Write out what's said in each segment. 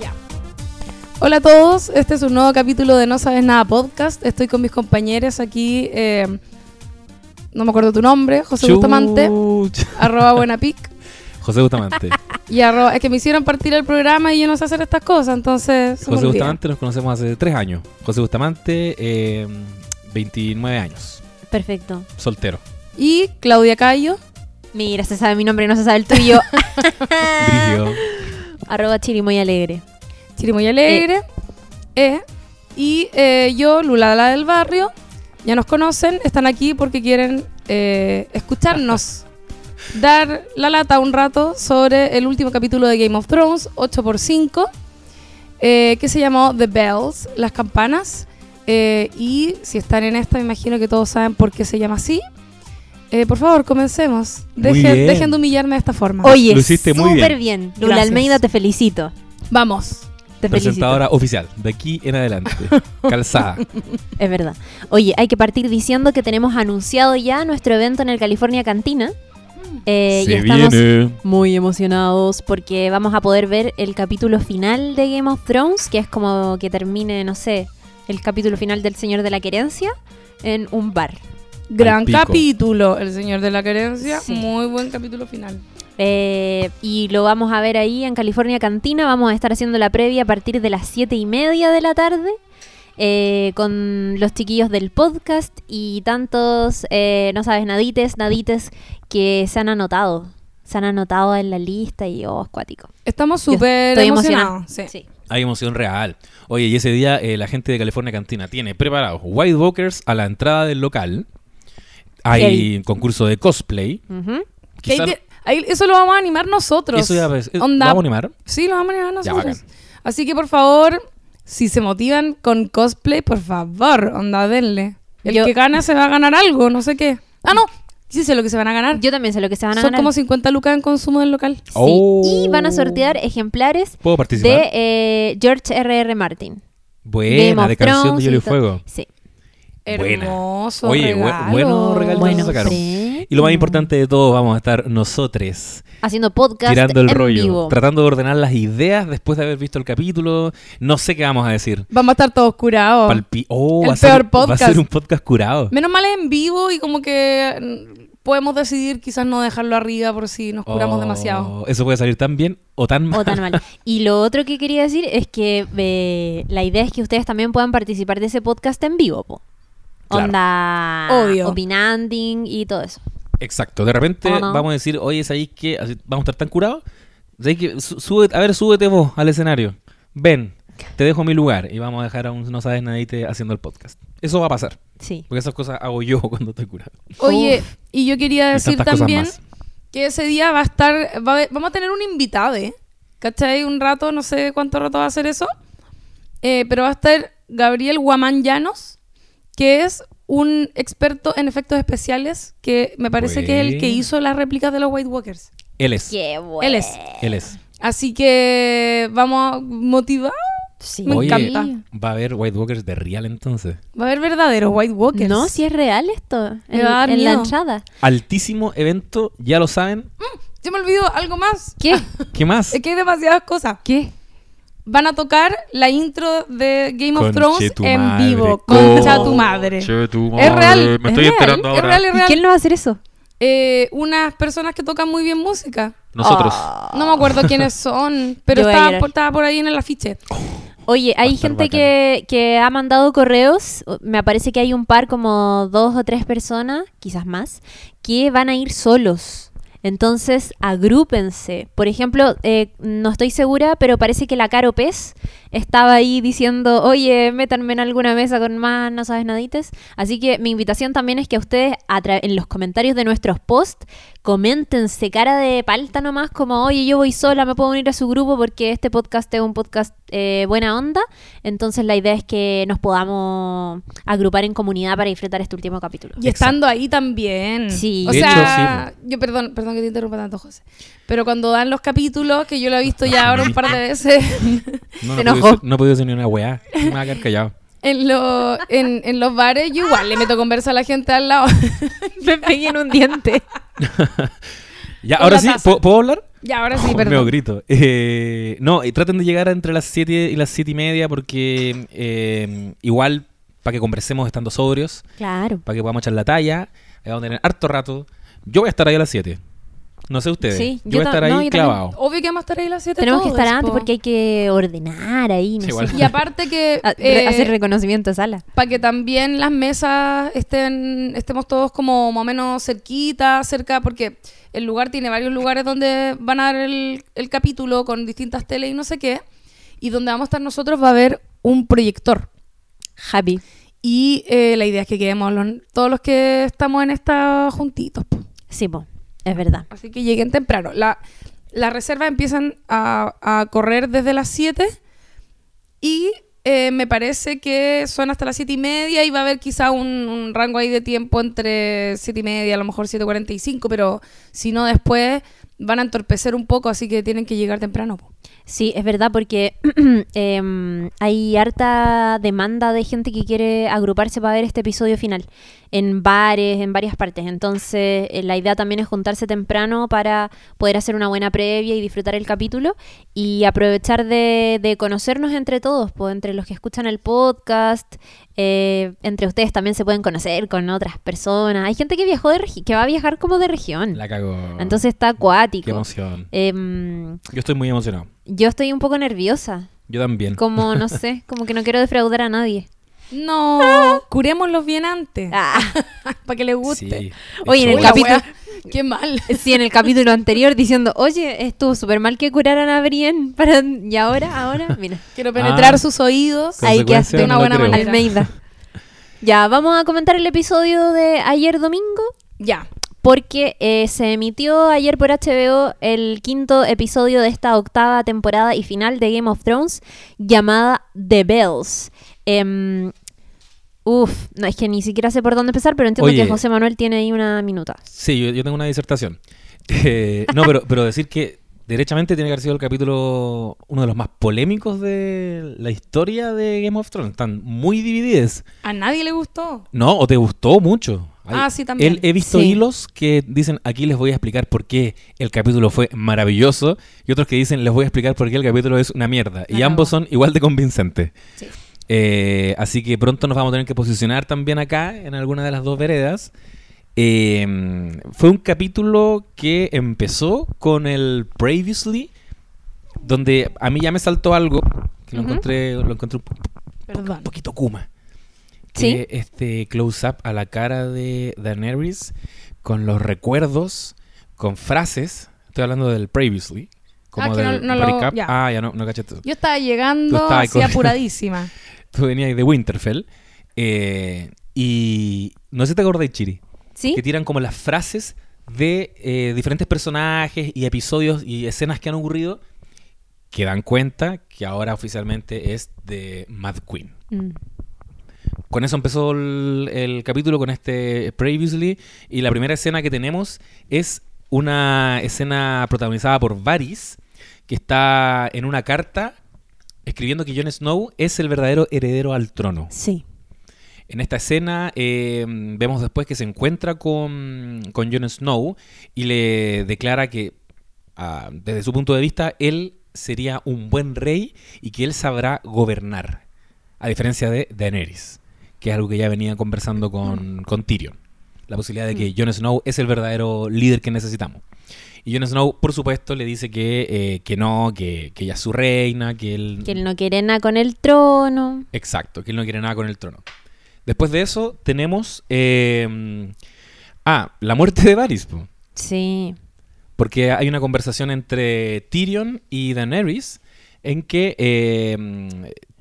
Ya. Hola a todos, este es un nuevo capítulo de No Sabes Nada Podcast. Estoy con mis compañeros aquí. eh, no me acuerdo tu nombre, José Bustamante, arroba buenapic. José Bustamante. Y arroba, es que me hicieron partir el programa y yo no sé hacer estas cosas, entonces. José. Bustamante nos conocemos hace tres años. José Bustamante, eh, 29 años, Perfecto. soltero. Y Claudia Cayo. Mira, se sabe mi nombre, no se sabe el tuyo. Arroba chirimoy alegre. Chirimoy Alegre. eh, y eh, yo, Lula la del barrio. Ya nos conocen, están aquí porque quieren eh, escucharnos dar la lata un rato sobre el último capítulo de Game of Thrones, 8x5, eh, que se llamó The Bells, las campanas. Eh, y si están en esta, me imagino que todos saben por qué se llama así. Eh, por favor, comencemos. Dejen, de humillarme de esta forma. Oye, Lo hiciste muy súper bien. bien. Lula. Almeida, te felicito. Vamos. Te felicito. Presentadora oficial, de aquí en adelante. Calzada. Es verdad. Oye, hay que partir diciendo que tenemos anunciado ya nuestro evento en el California Cantina. Eh, y Se estamos viene. muy emocionados porque vamos a poder ver el capítulo final de Game of Thrones, que es como que termine, no sé, el capítulo final del Señor de la Querencia en un bar. Gran capítulo, El Señor de la Querencia. Sí. Muy buen capítulo final. Eh, y lo vamos a ver ahí en California Cantina. Vamos a estar haciendo la previa a partir de las 7 y media de la tarde. eh, con los chiquillos del podcast y tantos, eh, no sabes, nadites, nadites que se han anotado. Se han anotado en la lista y oh, acuático. Estamos súper emocionados. Sí. Hay emoción real. Oye, y ese día eh, la gente de California Cantina tiene preparados White Walkers a la entrada del local. Hay Heavy. concurso de cosplay. Quizá- que- ahí- eso lo vamos a animar nosotros. eso ya ves. eh, Onda. ¿Vamos a animar? Sí, lo vamos a animar Ya, nosotros. bacán. Así que por favor, si se motivan con cosplay, por favor, onda, denle. El Yo- que gana se va a ganar algo, no sé qué. Ah, no, sí sé lo que se van a ganar. Yo también sé lo que se van a Son ganar. como 50 lucas en consumo del local. Sí. Oh. Y van a sortear ejemplares ¿Puedo participar? de eh, George R.R. Martin. Buena, Game de canción Thrones de Hielo y. Fuego. Sí. Buena. Hermoso. Oye, regalo. bueno regalo Bueno, sacaron. Y lo más importante de todo, vamos a estar nosotros Haciendo podcast tirando el en rollo, vivo. tratando de ordenar las ideas después de haber visto el capítulo. No sé qué vamos a decir. Vamos a estar todos curados. Palpi- oh, El va, a ser, peor va a podcast. ser un podcast curado. Menos mal es en vivo y como que mm, podemos decidir quizás no dejarlo arriba por si nos curamos Oh, demasiado. Eso puede salir tan bien o tan mal. O tan mal. Y lo otro que quería decir es que eh, la idea es que ustedes también puedan participar de ese podcast en vivo, po. Claro. Onda Obvio. opinanding y todo eso. Exacto. De repente vamos a decir, oye, es ahí que así- vamos a estar tan curados. ¿Sabes que sube- a ver, súbete vos al escenario. Ven, te dejo mi lugar y vamos a dejar a un no sabes nadie haciendo el podcast. Eso va a pasar. Sí. Porque esas cosas hago yo cuando estoy curado. Oye, y yo quería decir también que ese día va a estar, va a haber- vamos a tener un invitado, ¿eh? ¿cachai? Un rato, no sé cuánto rato va a ser eso, Eh, pero va a estar Gabriel Guamán Llanos, que es un experto en efectos especiales, que me parece que es el que hizo las réplicas de los White Walkers. Él es. Qué bueno. Él es. Él es. Así que vamos motivados. Sí. Me Oye, encanta. va a haber White Walkers de real entonces. Va a haber verdaderos White Walkers. No, si es real esto. Me En, va a dar en la entrada. Altísimo evento, ya lo saben. Se me olvidó algo más. ¿Qué? ¿Qué más? Es que hay demasiadas cosas. ¿Qué? Van a tocar la intro de Game of Thrones tu en madre. vivo. Concha tu madre. tu Es real. Me ¿Es real? enterando Es ahora. real, es ¿Y real. quién lo va a hacer eso? Eh, unas personas que tocan muy bien música. Nosotros. Ah. No me acuerdo quiénes son, pero estaba por, estaba por ahí en el afiche. Oye, Va a hay gente que ha mandado correos, me parece que hay un par como dos o tres personas, quizás más, que van a ir solos. Entonces, agrúpense. Por ejemplo, eh, no estoy segura, pero parece que la Caro Pez estaba ahí diciendo, oye, métanme en alguna mesa con más no sabes nadites. Así que mi invitación también es que ustedes a tra- en los comentarios de nuestros posts coméntense cara de palta nomás como, oye, yo voy sola, me puedo unir a su grupo porque este podcast es un podcast eh, buena onda. Entonces la idea es que nos podamos agrupar en comunidad para disfrutar este último capítulo. Y estando ahí también. Sí. O De sea, yo perdón, perdón que te interrumpa tanto, José. Pero cuando dan los capítulos, que yo lo he visto ya ahora un par de veces, No, no, enojó. puedo no puedo decir ni una weá. Me va a quedar callado. en, lo- en, en los bares, yo igual le meto conversa a la gente al lado. me pegué en un diente. Ya, Con ahora sí. ¿puedo, puedo hablar? Ya, ahora sí, Oh, perdón. Meo grito. Eh, no, y traten de llegar entre las 7 y las 7 y media porque eh, igual para que conversemos estando sobrios, Claro. para que podamos echar la talla, ahí vamos a tener harto rato. Yo voy a estar ahí a las 7. No sé ustedes. Sí, yo, yo voy a ta- estar ahí no, yo también. clavado. Obvio que vamos a estar ahí a las 7 Tenemos que estar antes po. porque hay que ordenar ahí, no Sí, igual. sé. Y aparte que... A- eh, hacer reconocimiento de sala. para que también las mesas estén estemos todos como más o menos cerquita, cerca, porque el lugar tiene varios lugares donde van a dar el, el capítulo con distintas teles y no sé qué, y donde vamos a estar nosotros va a haber un proyector. Happy. Y eh, la idea es que quedemos los- todos los que estamos en esta juntitos. po. Sí, po, es verdad. Así que lleguen temprano. La, las reservas empiezan a, a correr desde las 7 y eh, me parece que son hasta las 7 y media y va a haber quizá un, un rango ahí de tiempo entre 7 y media, a lo mejor 7.45, pero si no después van a entorpecer un poco, así que tienen que llegar temprano. Sí, es verdad, porque em, hay harta demanda de gente que quiere agruparse para ver este episodio final en bares, en varias partes. Entonces, eh, la idea también es juntarse temprano para poder hacer una buena previa y disfrutar el capítulo y aprovechar de, de conocernos entre todos, pues, entre los que escuchan el podcast, eh, entre ustedes también se pueden conocer con otras personas. Hay gente que viajó de que va a viajar como de región. La cago. Entonces está acuático. Qué emoción. Em, Yo estoy muy emocionado. yo estoy un poco nerviosa. Yo también. Como, no sé, como que no quiero defraudar a nadie. No, curémoslos bien antes, Ah, para que les guste. Sí, Oye, en el capítulo- Qué mal. sí, en el capítulo anterior diciendo, oye, estuvo súper mal que curaran a Brienne. Para... Y ahora, ahora, mira, Quiero penetrar Ah. sus oídos. Ahí Consecuencia, quedaste una no buena manera. Almeida. Ya, vamos a comentar el episodio de ayer domingo. Ya. Porque eh, se emitió ayer por HBO el quinto episodio de esta octava temporada y final de Game of Thrones llamada The Bells. Em, uf, no, es que ni siquiera sé por dónde empezar, pero entiendo Oye. que José Manuel tiene ahí una minuta. Sí, yo, yo tengo una disertación. Eh, no, pero, pero decir que derechamente tiene que haber sido el capítulo uno de los más polémicos de la historia de Game of Thrones. Están muy divididas. A nadie le gustó. ¿No? ¿O te gustó mucho? Ah, sí, también. Él- he visto Sí. hilos que dicen, aquí les voy a explicar por qué el capítulo fue maravilloso, y otros que dicen, les voy a explicar por qué el capítulo es una mierda. Y ambos son igual de convincentes. Sí. Eh, así que pronto nos vamos a tener que posicionar también acá, en alguna de las dos veredas. Eh, fue un capítulo que empezó con el Previously, donde a mí ya me saltó algo, que lo encontré, lo encontré un, po- Perdón. un poquito Kuma. Sí. Este close-up a la cara de Daenerys con los recuerdos, con frases. Estoy hablando del Previously. Como Ah, que no- no lo- recap. ya. Ah, ya no, no cachaste eso. Yo estaba llegando así apuradísima. Tú venías de Winterfell. eh, y no sé si te acordás, Chiri. ¿Sí? Que tiran como las frases de eh, diferentes personajes y episodios y escenas que han ocurrido que dan cuenta que ahora oficialmente es de Mad Queen. Mm. Con eso empezó el, el capítulo con este Previously y la primera escena que tenemos es una escena protagonizada por Varys que está en una carta escribiendo que Jon Snow es el verdadero heredero al trono. Sí. En esta escena eh, vemos después que se encuentra con, con Jon Snow y le declara que ah, desde su punto de vista él sería un buen rey y que él sabrá gobernar, a diferencia de Daenerys, que es algo que ya venía conversando con, con Tyrion. La posibilidad de que Jon Snow es el verdadero líder que necesitamos. Y Jon Snow, por supuesto, le dice que, eh, que no, que, que ella es su reina, que él... Que él no quiere nada con el trono. Exacto, que él no quiere nada con el trono. Después de eso tenemos... eh, ah, la muerte de Varys. po. Sí. Porque hay una conversación entre Tyrion y Daenerys en que eh,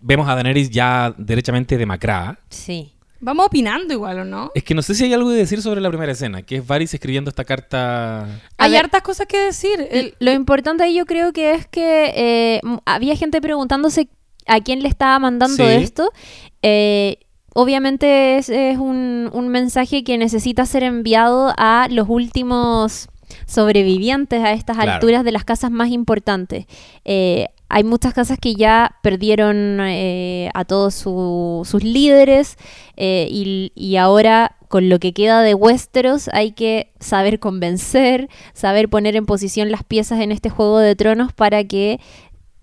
vemos a Daenerys ya derechamente demacrada. Sí. Vamos opinando igual, ¿o no? Es que no sé si hay algo que decir sobre la primera escena, que es Varys escribiendo esta carta... Hay ver- hartas cosas que decir. El- Lo importante ahí yo creo que es que eh, había gente preguntándose a quién le estaba mandando Sí. esto. Eh, obviamente es, es un, un mensaje que necesita ser enviado a los últimos sobrevivientes a estas Claro. alturas de las casas más importantes. Eh, hay muchas casas que ya perdieron eh, a todos su- sus líderes eh, y, y ahora con lo que queda de Westeros hay que saber convencer, saber poner en posición las piezas en este juego de tronos para que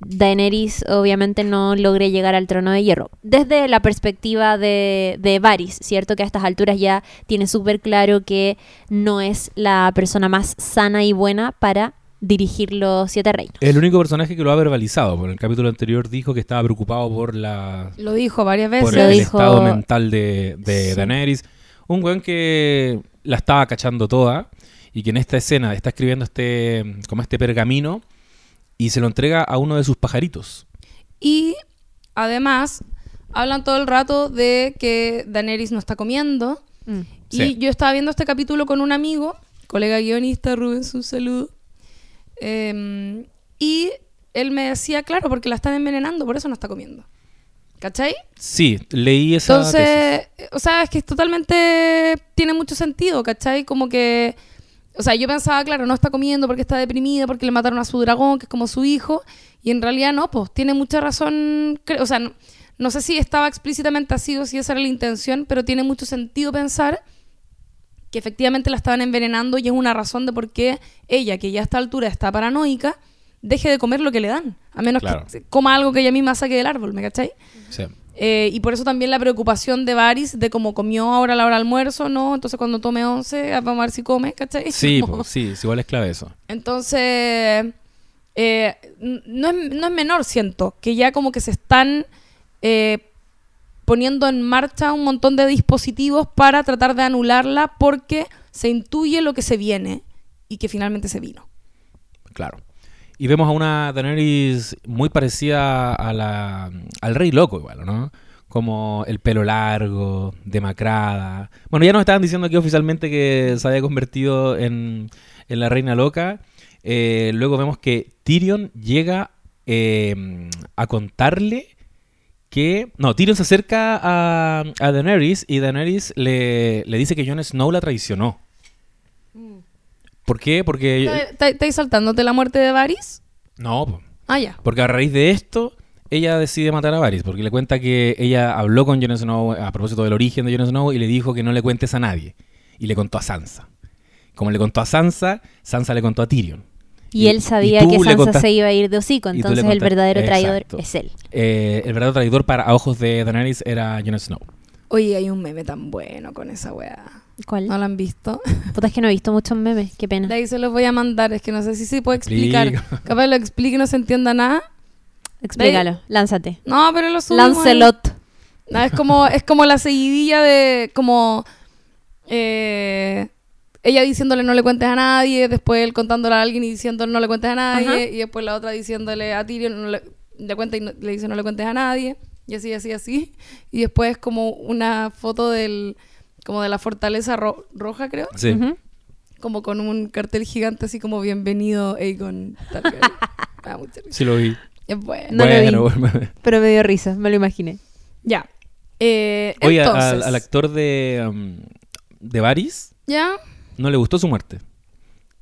Daenerys obviamente no logre llegar al trono de hierro. Desde la perspectiva de, de Varys, ¿cierto? Que a estas alturas ya tiene súper claro que no es la persona más sana y buena para dirigir los siete reinos. El único personaje que lo ha verbalizado, porque en el capítulo anterior dijo que estaba preocupado por la Lo dijo varias veces. por Lo el dijo- estado mental de, de Sí. Daenerys. Un weón que la estaba cachando toda y que en esta escena está escribiendo este como este pergamino y se lo entrega a uno de sus pajaritos. Y además, hablan todo el rato de que Daenerys no está comiendo. Mm. Y Sí. yo estaba viendo este capítulo con un amigo, colega guionista, Rubén, un saludo. Em, y él me decía, claro, porque la están envenenando, por eso no está comiendo. ¿Cachai? Sí, leí esa. Entonces, o sea, es que es totalmente tiene mucho sentido, ¿cachai? Como que, o sea, yo pensaba, claro, no está comiendo porque está deprimida, porque le mataron a su dragón, que es como su hijo, y en realidad no, pues tiene mucha razón, o sea, no, no sé si estaba explícitamente así o si esa era la intención, pero tiene mucho sentido pensar que efectivamente la estaban envenenando y es una razón de por qué ella, que ya a esta altura está paranoica, deje de comer lo que le dan, a menos Claro. que coma algo que ella misma saque del árbol, ¿me cachai? Sí. Eh, y por eso también la preocupación de Varys de cómo comió ahora la hora del almuerzo, ¿no? Entonces cuando tome 11, ah, vamos a ver si come, ¿cachai? Sí, po, sí, igual es clave eso. Entonces, eh, no, es, no es menor, siento, que ya como que se están eh, poniendo en marcha un montón de dispositivos para tratar de anularla porque se intuye lo que se viene y que finalmente se vino. Claro. Y vemos a una Daenerys muy parecida al Rey Loco, igual, ¿no? Como el pelo largo, demacrada. Bueno, ya nos estaban diciendo aquí oficialmente que se había convertido en, en la Reina Loca. Eh, luego vemos que Tyrion llega eh, a contarle que... No, Tyrion se acerca a, a Daenerys y Daenerys le, le dice que Jon Snow la traicionó. ¿Por qué? Porque... ¿Está- está- ¿Estáis saltándote la muerte de Varys? No. Ah, ya. Porque a raíz de esto, ella decide matar a Varys, porque le cuenta que ella habló con Jon Snow a propósito del origen de Jon Snow y le dijo que no le cuentes a nadie. Y le contó a Sansa. Como le contó a Sansa, Sansa le contó a Tyrion. Y, él sabía que Sansa contaste- se iba a ir de hocico, entonces el verdadero traidor Exacto. es él. Eh, el verdadero traidor para a ojos de Daenerys era Jon Snow. Oye, hay un meme tan bueno con esa weá. ¿Cuál? ¿No lo han visto? Puta, es que no he visto muchos memes, qué pena. De ahí se los voy a mandar, es que no sé si se puede explicar. Explica. Capaz lo explique y no se entienda nada. Explícalo, lánzate. No, pero lo subimos. ahí. Lancelot. No, es como, es como la seguidilla de como eh, ella diciéndole no le cuentes a nadie, después él contándole a alguien y diciéndole no le cuentes a nadie, Ajá. y después la otra diciéndole a Tyrion no le, le cuenta y no- le dice no le cuentes a nadie, y así, así, así. Y después como una foto del como de la fortaleza ro- roja, creo, Sí. Como con un cartel gigante así como bienvenido Aegon risa. Sí lo vi. Es bueno. No lo vi. bueno, bueno. Pero me dio risa, me lo imaginé. Ya. Eh, Oye, al, actor de, um, de Varys ¿Ya? No le gustó su muerte.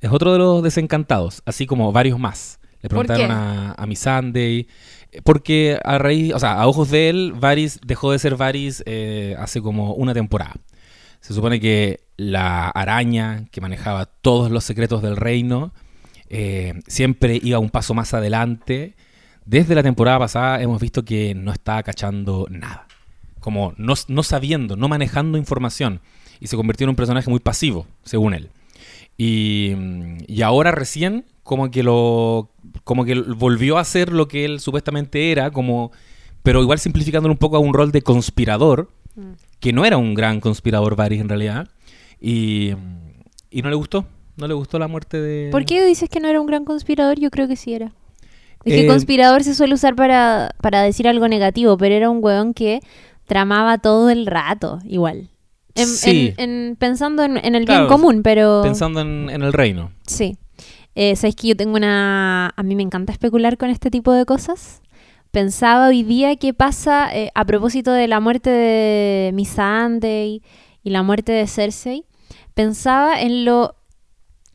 Es otro de los desencantados, así como varios más. Le ¿Por preguntaron a, a Miss Sunday. eh, Porque a raíz, o sea, a ojos de él, Varys dejó de ser Varys eh, hace como una temporada. Se supone que la araña que manejaba todos los secretos del reino eh, siempre iba un paso más adelante. Desde la temporada pasada hemos visto que no estaba cachando nada. Como no, no sabiendo, no manejando información. Y se convirtió en un personaje muy pasivo, según él. Y, y ahora recién como que lo como que volvió a ser lo que él supuestamente era, como pero igual simplificándolo un poco a un rol de conspirador, que no era un gran conspirador Varys en realidad. Y, y no le gustó, no le gustó la muerte de ¿Por qué dices que no era un gran conspirador? Yo creo que sí era. Es Eh, que conspirador se suele usar para, para decir algo negativo, pero era un hueón que tramaba todo el rato, igual. En- Sí. en- en- pensando en, el Claro, bien común, pero... pensando en, el reino. Sí. Eh, Sabes que yo tengo una. A mí me encanta especular con este tipo de cosas. Pensaba hoy día qué pasa eh, a propósito de la muerte de Missandei y la muerte de Cersei. Pensaba en lo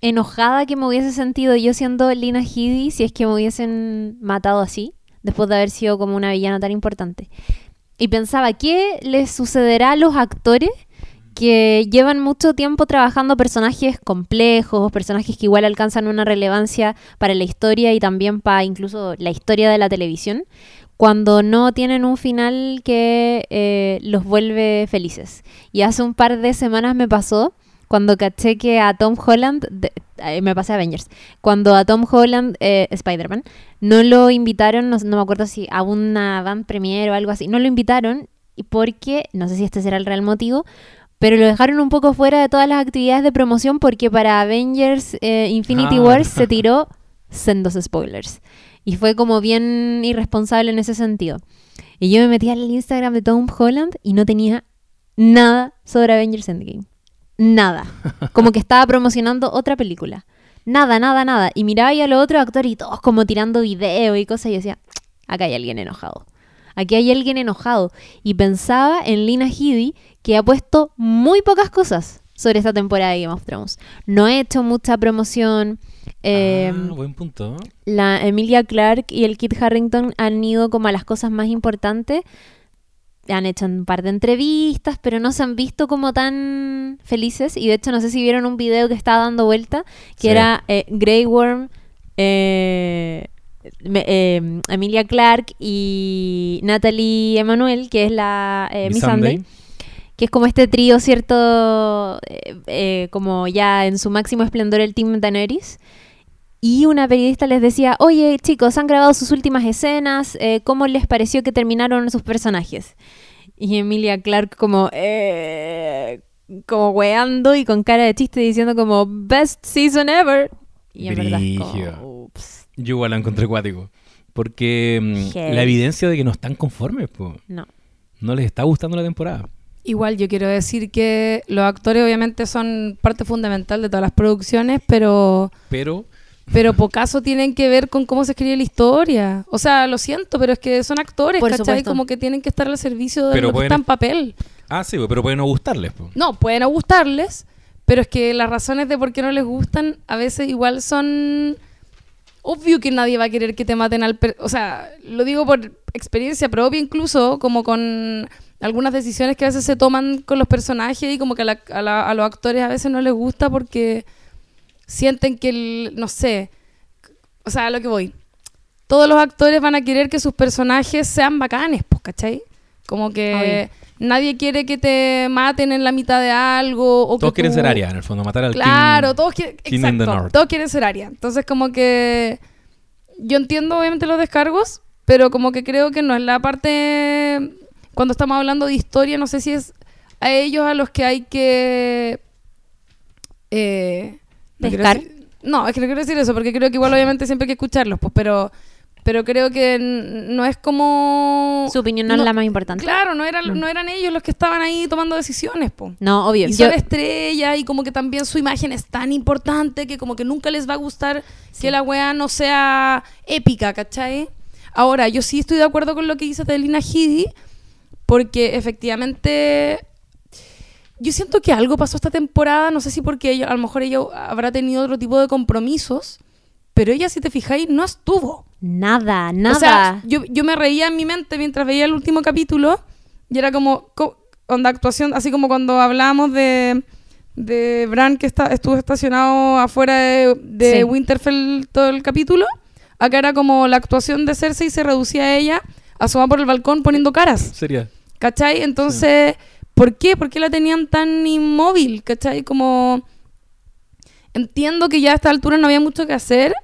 enojada que me hubiese sentido yo siendo Lina Headey si es que me hubiesen matado así, después de haber sido como una villana tan importante. Y pensaba, ¿qué les sucederá a los actores porque llevan mucho tiempo trabajando personajes complejos, personajes que igual alcanzan una relevancia para la historia y también para incluso la historia de la televisión, cuando no tienen un final que eh, los vuelve felices. Y hace un par de semanas me pasó cuando caché que a Tom Holland, de- eh, me pasé a Avengers, cuando a Tom Holland, eh, Spider-Man, no lo invitaron, no, no me acuerdo si a una van premiere o algo así, no lo invitaron porque, no sé si este será el real motivo, pero lo dejaron un poco fuera de todas las actividades de promoción porque para Avengers eh, Infinity Ah. Wars se tiró sendos spoilers. Y fue como bien irresponsable en ese sentido. Y yo me metí al Instagram de Tom Holland y no tenía nada sobre Avengers Endgame. Nada. Como que estaba promocionando otra película. Nada, nada, nada. Y miraba ahí a los otros actores y todos como tirando video y cosas y decía, acá hay alguien enojado. Aquí hay alguien enojado. Y pensaba en Lina Headey, que ha puesto muy pocas cosas sobre esta temporada de Game of Thrones. No ha hecho mucha promoción. Eh, ah, buen punto. la Emilia Clark y el Kit Harrington han ido como a las cosas más importantes. Han hecho un par de entrevistas, pero no se han visto como tan felices. Y de hecho, no sé si vieron un video que estaba dando vuelta, que Sí. era eh, Grey Worm, eh, eh, Emilia Clark y Natalie Emanuel, que es la eh, Miss Sunday que es como este trío, ¿cierto? Eh, eh, como ya en su máximo esplendor el Team Daenerys. Y una periodista les decía, oye chicos, han grabado sus últimas escenas, eh, ¿cómo les pareció que terminaron sus personajes? Y Emilia Clark como, eh, como weando y con cara de chiste diciendo como, best season ever. Y en verdad como, ups, Yo igual la encontré cuático. Porque mm, la evidencia de que no están conformes, no. no les está gustando la temporada. Igual yo quiero decir que los actores obviamente son parte fundamental de todas las producciones, pero Pero pero pocaso tienen que ver con cómo se escribe la historia. O sea, lo siento, pero es que son actores, Por ¿cachai? supuesto. Como que tienen que estar al servicio de Pero lo que pueden está en papel. Ah, sí, pero puede no gustarles. po. No, pueden no gustarles, pero es que las razones de por qué no les gustan a veces igual son... Obvio que nadie va a querer que te maten al... per- o sea, lo digo por experiencia propia incluso, como con algunas decisiones que a veces se toman con los personajes y como que a, la- a la- a los actores a veces no les gusta porque sienten que, el, no sé, o sea, a lo que voy. Todos los actores van a querer que sus personajes sean bacanes, pues, ¿cachai? Como que nadie quiere que te maten en la mitad de algo. O Todos que quieren tú- ser Arya, en el fondo, matar al Claro, King. todos quieren, King exacto, todos quieren ser Arya. Entonces como que yo entiendo obviamente los descargos, pero como que creo que no es la parte cuando estamos hablando de historia, no sé si es a ellos a los que hay que eh, no es que no quiero decir eso, porque creo que igual obviamente siempre hay que escucharlos, pues, pero pero creo que no es como Su opinión no, es la más importante. Claro, no eran, Mm. no eran ellos los que estaban ahí tomando decisiones, pues. No, obvio. Y Yo- son estrellas y como que también su imagen es tan importante que como que nunca les va a gustar que la weá no sea épica, ¿cachai? Ahora, yo sí estoy de acuerdo con lo que dice de Lina Headey porque efectivamente yo siento que algo pasó esta temporada, no sé si porque ella, a lo mejor ella habrá tenido otro tipo de compromisos, pero ella, si te fijáis, no estuvo. Nada, nada. O sea, yo, yo me reía en mi mente mientras veía el último capítulo y era como, co- onda actuación, así como cuando hablábamos de, de Bran que está, estuvo estacionado afuera de, de Sí. Winterfell todo el capítulo. Acá era como la actuación de Cersei se reducía a ella asomada por el balcón poniendo caras. Sería. ¿Cachai? Entonces, ¿por qué? ¿Por qué la tenían tan inmóvil? ¿Cachai? Como... Entiendo que ya a esta altura no había mucho que hacer,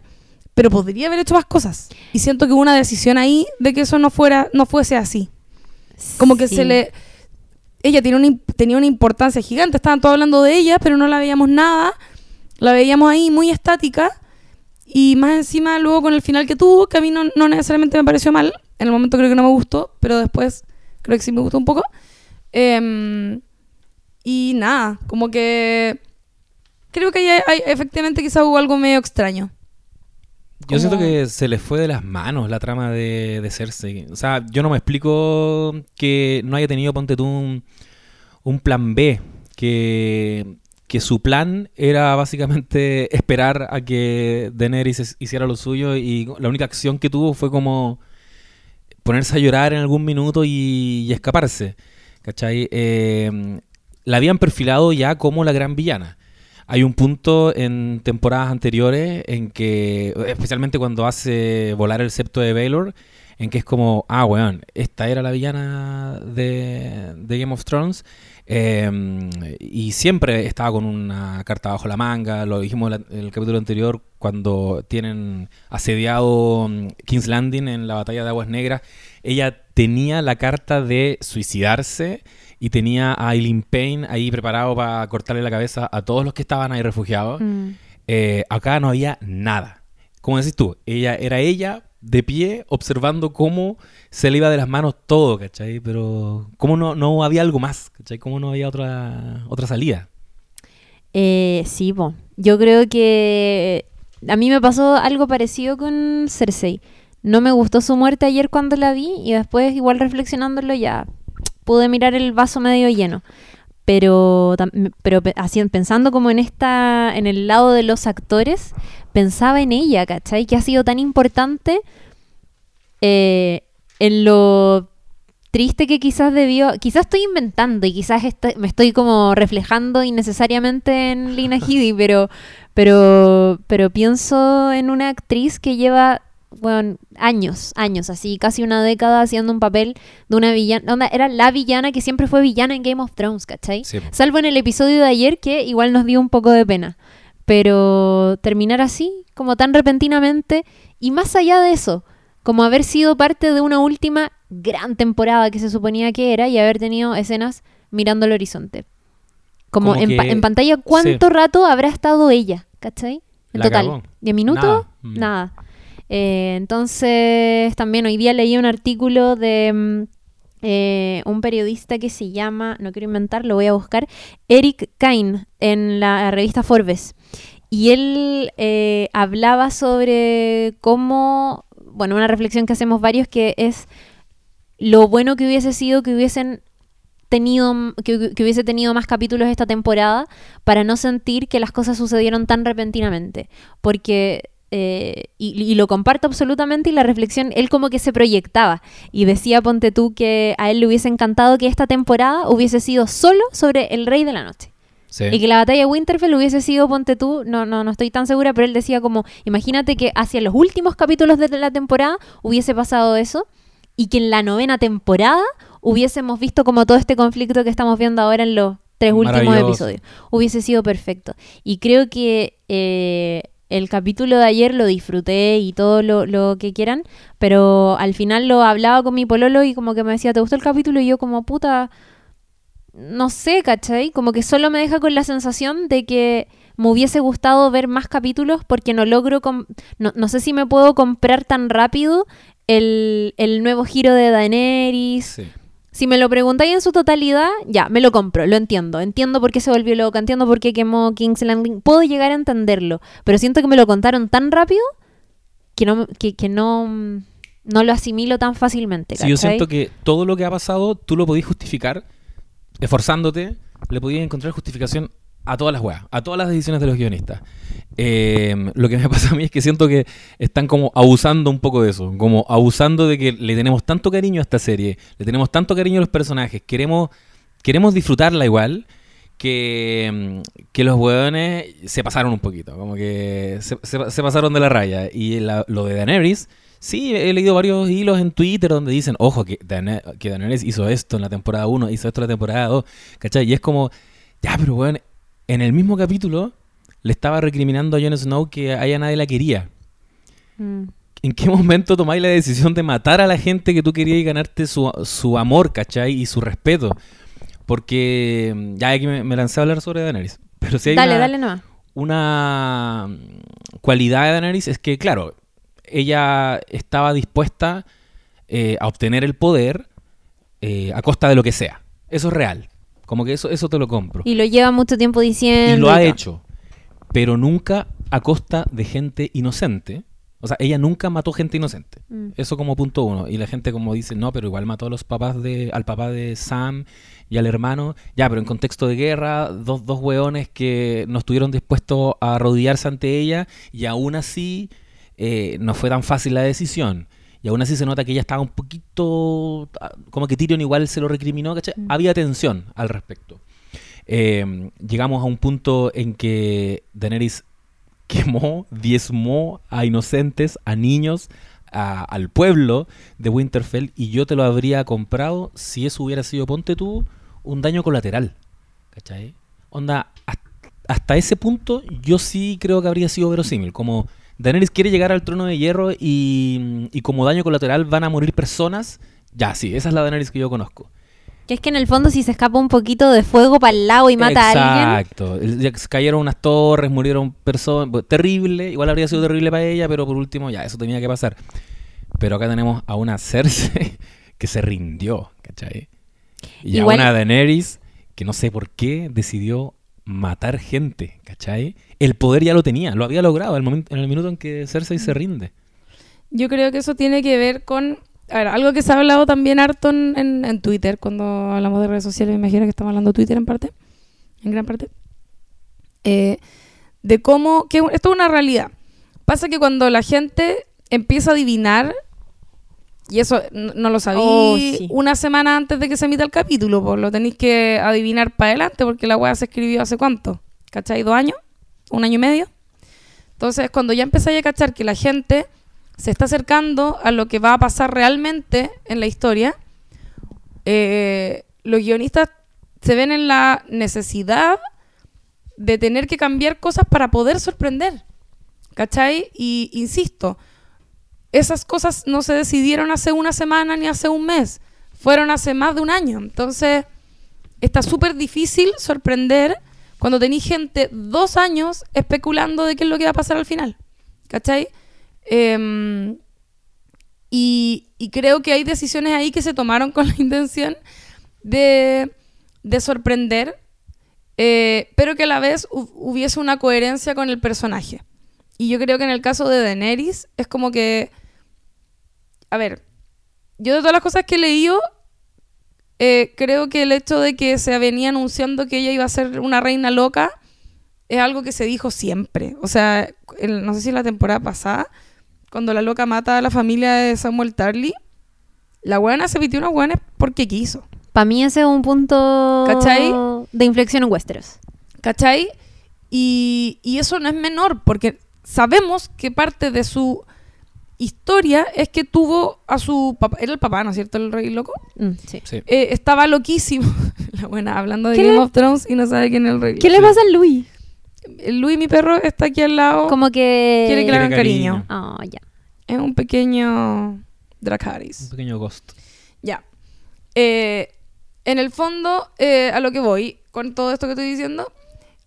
pero podría haber hecho más cosas. Y siento que hubo una decisión ahí de que eso no fuera, no fuese así. Como que Sí. se le... Ella tiene una, tenía una importancia gigante. Estaban todos hablando de ella, pero no la veíamos nada. La veíamos ahí muy estática. Y más encima luego con el final que tuvo, que a mí no, no necesariamente me pareció mal. En el momento creo que no me gustó, pero después creo que sí me gustó un poco. Em, y nada, como que creo que hay- hay- efectivamente quizá hubo algo medio extraño. Yo siento que se les fue de las manos la trama de, de Cersei. O sea, yo no me explico que no haya tenido, ponte tú, un, un plan B. Que, que su plan era básicamente esperar a que Daenerys hiciera lo suyo y la única acción que tuvo fue como ponerse a llorar en algún minuto y, escaparse. ¿Cachai? Eh, la habían perfilado ya como la gran villana. Hay un punto en temporadas anteriores en que, especialmente cuando hace volar el septo de Baylor, en que es como, ah, weón, esta era la villana de Game of Thrones. Eh, y siempre estaba con una carta bajo la manga. Lo dijimos en el capítulo anterior cuando tienen asediado mm, King's Landing en la batalla de Aguas Negras. Ella tenía la carta de suicidarse y tenía a Eileen Payne ahí preparado para cortarle la cabeza a todos los que estaban ahí refugiados. Mm. Eh, acá no había nada. Como decís tú, ella era ella de pie observando cómo se le iba de las manos todo, ¿cachai? Pero cómo no, no había algo más, ¿cachai? Cómo no había otra, otra salida. Eh, sí, po. yo creo que a mí me pasó algo parecido con Cersei. No me gustó su muerte ayer cuando la vi y después igual reflexionándolo ya pude mirar el vaso medio lleno. Pero, pero pensando como en esta, en el lado de los actores, pensaba en ella, ¿cachai? Que ha sido tan importante eh, en lo triste que quizás debió, quizás estoy inventando y quizás me estoy como reflejando innecesariamente en Lina Headey, pero, pero, pero pienso en una actriz que lleva, bueno, años, años, así casi una década haciendo un papel de una villana, onda, era la villana que siempre fue villana en Game of Thrones, ¿cachai? Sí. Salvo en el episodio de ayer que igual nos dio un poco de pena. Pero terminar así, como tan repentinamente, y más allá de eso, como haber sido parte de una última gran temporada que se suponía que era y haber tenido escenas mirando el horizonte. Como, Como en, pa- en pantalla, ¿cuánto rato habrá estado ella? ¿Cachai? En La total. cagó. ¿Diez minutos? Nada. Mm. Nada. Eh, entonces, también hoy día leí un artículo de mm, eh, un periodista que se llama, no quiero inventar, lo voy a buscar, Eric Kain, en la revista Forbes. Y él eh, hablaba sobre cómo, bueno, una reflexión que hacemos varios, que es lo bueno que hubiese sido que hubiesen tenido que, que hubiese tenido más capítulos esta temporada para no sentir que las cosas sucedieron tan repentinamente. Porque eh, y, y lo comparto absolutamente y la reflexión él como que se proyectaba y decía ponte tú que a él le hubiese encantado que esta temporada hubiese sido solo sobre el rey de la noche Sí. y que la batalla de Winterfell hubiese sido, ponte tú, no, no, no estoy tan segura, pero él decía como, imagínate que hacia los últimos capítulos de la temporada hubiese pasado eso y que en la novena temporada hubiésemos visto como todo este conflicto que estamos viendo ahora en los tres últimos episodios. Hubiese sido perfecto. Y creo que eh, el capítulo de ayer lo disfruté y todo lo, lo que quieran, pero al final lo hablaba con mi pololo y como que me decía, ¿te gustó el capítulo? Y yo como, puta, no sé, ¿cachai? Como que solo me deja con la sensación de que me hubiese gustado ver más capítulos porque no logro, com- no, no sé si me puedo comprar tan rápido el, el nuevo giro de Daenerys. Sí. Si me lo preguntáis en su totalidad, ya, me lo compro, lo entiendo. Entiendo por qué se volvió loca, entiendo por qué quemó King's Landing. Puedo llegar a entenderlo, pero siento que me lo contaron tan rápido que no, que, que no, no lo asimilo tan fácilmente. Sí, yo ¿cachai? siento que todo lo que ha pasado tú lo podías justificar esforzándote, le podías encontrar justificación a todas las weas, a todas las decisiones de los guionistas. Eh, lo que me pasa a mí es que siento que están como abusando un poco de eso, como abusando de que le tenemos tanto cariño a esta serie, le tenemos tanto cariño a los personajes, queremos, queremos disfrutarla igual. Que, mm, que los hueones se pasaron un poquito, como que se, se- se pasaron de la raya. Y la- lo de Daenerys, Sí, he leído varios hilos en Twitter donde dicen, ojo, que, que Daenerys hizo esto en la temporada 1, hizo esto en la temporada 2, ¿cachai? Y es como, ya, pero bueno, en el mismo capítulo le estaba recriminando a Jon Snow que a ella nadie la quería. Mm. ¿En qué momento tomáis la decisión de matar a la gente que tú querías y ganarte su, su amor, ¿cachai? Y su respeto. Porque mm, ya aquí me, me lancé a hablar sobre Daenerys. Pero si hay dale, una- dale una cualidad de Daenerys es que, claro, ella estaba dispuesta eh, a obtener el poder eh, a costa de lo que sea. Eso es real. Como que eso, eso te lo compro. Y lo lleva mucho tiempo diciendo. Y lo ha hecho. Pero nunca a costa de gente inocente. O sea, ella nunca mató gente inocente. Mm. Eso como punto uno. Y la gente como dice, no, pero igual mató a los papás de, al papá de Sam y al hermano. Ya, pero en contexto de guerra, dos, dos hueones que no estuvieron dispuestos a arrodillarse ante ella y aún así eh, no fue tan fácil la decisión. Y aún así se nota que ella estaba un poquito, ah, como que Tyrion igual se lo recriminó, ¿cachai? Mm. Había tensión al respecto. eh, llegamos a un punto en que Daenerys quemó, diezmó a inocentes, a niños, a- al pueblo de Winterfell y yo te lo habría comprado si eso hubiera sido, ponte tú, un daño colateral. ¿Cachai? Onda, has- hasta ese punto yo sí creo que habría sido verosímil. Como Daenerys quiere llegar al trono de hierro y, y como daño colateral van a morir personas. Ya, sí, esa es la Daenerys que yo conozco. Que es que en el fondo si se escapa un poquito de fuego para el lado y mata a alguien, Exacto. Cayeron unas torres, murieron personas. Terrible. Igual habría sido terrible para ella, pero por último, ya, eso tenía que pasar. Pero acá tenemos a una Cersei que se rindió, ¿cachai? Y Igual- a una Daenerys que no sé por qué decidió matar gente, ¿cachai? El poder ya lo tenía, lo había logrado el momento, en el minuto en que Cersei se rinde. Yo creo que eso tiene que ver con. A ver, algo que se ha hablado también harto en, en- en Twitter, cuando hablamos de redes sociales, me imagino que estamos hablando de Twitter en parte, en gran parte. eh, de cómo. que esto es una realidad. Pasa que cuando la gente empieza a adivinar, y eso no lo sabía Oh, sí. una semana antes de que se emita el capítulo, pues lo tenéis que adivinar para adelante, porque la weá se escribió hace cuánto, ¿cachai? ¿Dos años? ¿Un año y medio? Entonces, cuando ya empezáis a cachar que la gente se está acercando a lo que va a pasar realmente en la historia, eh, los guionistas se ven en la necesidad de tener que cambiar cosas para poder sorprender. ¿Cachai? Y insisto, esas cosas no se decidieron hace una semana ni hace un mes, fueron hace más de un año. Entonces, está súper difícil sorprender cuando tenéis gente dos años especulando de qué es lo que va a pasar al final. ¿Cachai? Em, y, creo que hay decisiones ahí que se tomaron con la intención de, de sorprender, eh, pero que a la vez hu- hubiese una coherencia con el personaje. Y yo creo que en el caso de Daenerys es como que, a ver, yo de todas las cosas que he leído, eh, creo que el hecho de que se venía anunciando que ella iba a ser una reina loca es algo que se dijo siempre. O sea, el- no sé si en la temporada pasada, cuando la loca mata a la familia de Samuel Tarly, la buena se pitió unos buenos porque quiso. para mí ese es un punto ¿Cachai? de inflexión en Westeros. ¿Cachai? Y, y eso no es menor, porque sabemos que parte de su historia es que tuvo a su papá, era el papá, ¿no es cierto? El rey loco. Mm, sí. Sí. Eh, estaba loquísimo. La buena, hablando de ¿Qué Game le- of Thrones y no sabe quién es el rey. ¿Qué le pasa a Louis? El Luis, mi perro, está aquí al lado. Como que... Quiere que le hagan cariño. cariño. Ah, ya. Es un pequeño Un Dracarys. pequeño ghost. Ya. Eh, en el fondo, eh, a lo que voy con todo esto que estoy diciendo,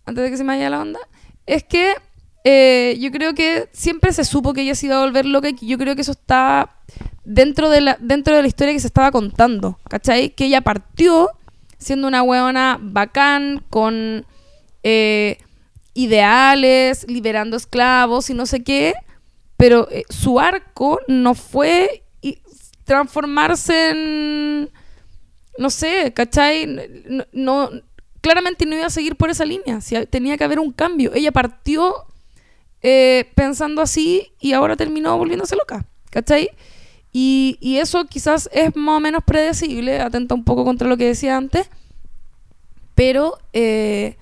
antes de que se me vaya la onda, es que eh, yo creo que siempre se supo que ella se iba a volver loca y yo creo que eso está dentro de la, dentro de la historia que se estaba contando, ¿cachai? Que ella partió siendo una huevona bacán, con eh, ideales, liberando esclavos y no sé qué, pero eh, su arco no fue transformarse en, no sé, ¿cachai? No- claramente no iba a seguir por esa línea, si tenía que haber un cambio. Ella partió eh, pensando así y ahora terminó volviéndose loca, ¿cachai? Y, y eso quizás es más o menos predecible, atenta un poco contra lo que decía antes, pero eh,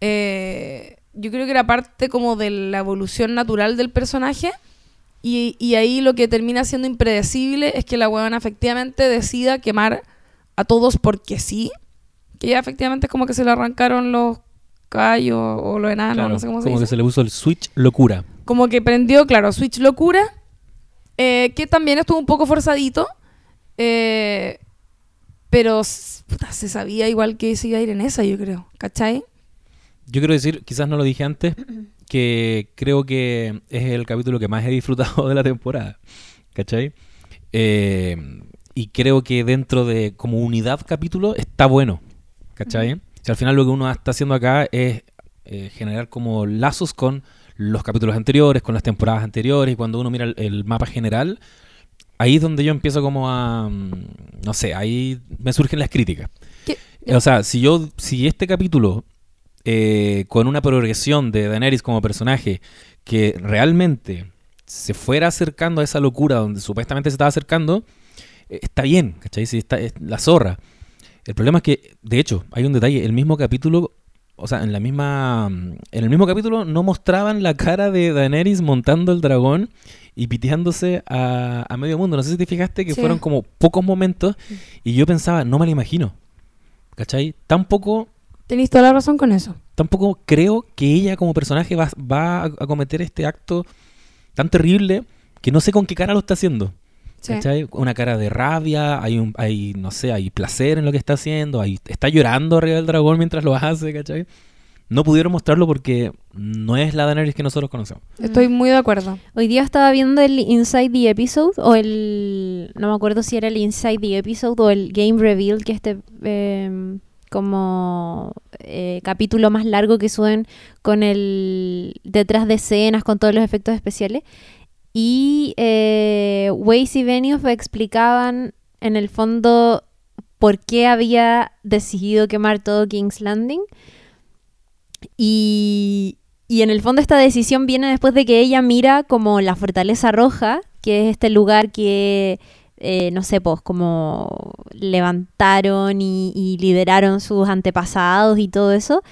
eh, yo creo que era parte como de la evolución natural del personaje y, y ahí lo que termina siendo impredecible es que la huevona efectivamente decida quemar a todos porque sí, que ya efectivamente es como que se le arrancaron los callos o los enanos, Claro, no sé cómo se como que se le puso el switch locura. como que prendió, claro, Switch Locura, eh, que también estuvo un poco forzadito, eh, pero puta, se sabía igual que se iba a ir en esa, yo creo, ¿cachai? Yo quiero decir, quizás no lo dije antes, que creo que es el capítulo que más he disfrutado de la temporada. ¿Cachai? Eh, y creo que dentro de como unidad capítulo está bueno. ¿Cachai? Si al final lo que uno está haciendo acá es eh, generar como lazos con los capítulos anteriores, con las temporadas anteriores, y cuando uno mira el, el mapa general, ahí es donde yo empiezo como a... mm, No sé, ahí me surgen las críticas. ¿Qué? O sea, si yo, si este capítulo eh, con una progresión de Daenerys como personaje que realmente se fuera acercando a esa locura donde supuestamente se estaba acercando, eh, está bien, ¿cachai? Si está, es la zorra. El problema es que, de hecho, hay un detalle, el mismo capítulo, o sea, en la misma en el mismo capítulo no mostraban la cara de Daenerys montando el dragón y piteándose a, a medio mundo. No sé si te fijaste que Sí. fueron como pocos momentos y yo pensaba, no me lo imagino. ¿Cachai? Tampoco Tenéis toda la razón con eso. tampoco creo que ella como personaje va, va a, a cometer este acto tan terrible que no sé con qué cara lo está haciendo. Sí. ¿Cachai? Una cara de rabia, hay, un, hay, no sé, hay placer en lo que está haciendo, hay, está llorando arriba del dragón mientras lo hace, ¿cachai? No pudieron mostrarlo porque no es la Daenerys que nosotros conocemos. Estoy muy de acuerdo. Hoy día estaba viendo el Inside the Episode o el... No me acuerdo si era el Inside the Episode o el Game Reveal, que este eh, como eh, capítulo más largo que suben con el detrás de escenas, con todos los efectos especiales. Y eh, Weiss y Benioff explicaban en el fondo por qué había decidido quemar todo King's Landing. Y, y en el fondo esta decisión viene después de que ella mira como la Fortaleza Roja, que es este lugar que, eh, no sé, pues como levantaron y, y lideraron sus antepasados y todo eso,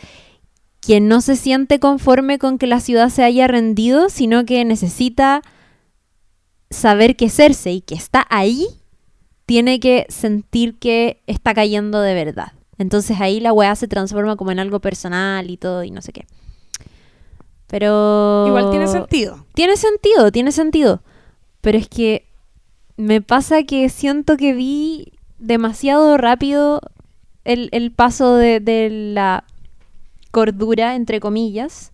quien no se siente conforme con que la ciudad se haya rendido, sino que necesita saber que Cersei, que está ahí, tiene que sentir que está cayendo de verdad. Entonces ahí la weá se transforma como en algo personal y todo y no sé qué. Pero... Igual tiene sentido. Tiene sentido, tiene sentido. Pero es que me pasa que siento que vi demasiado rápido el, el paso de, de la cordura, entre comillas,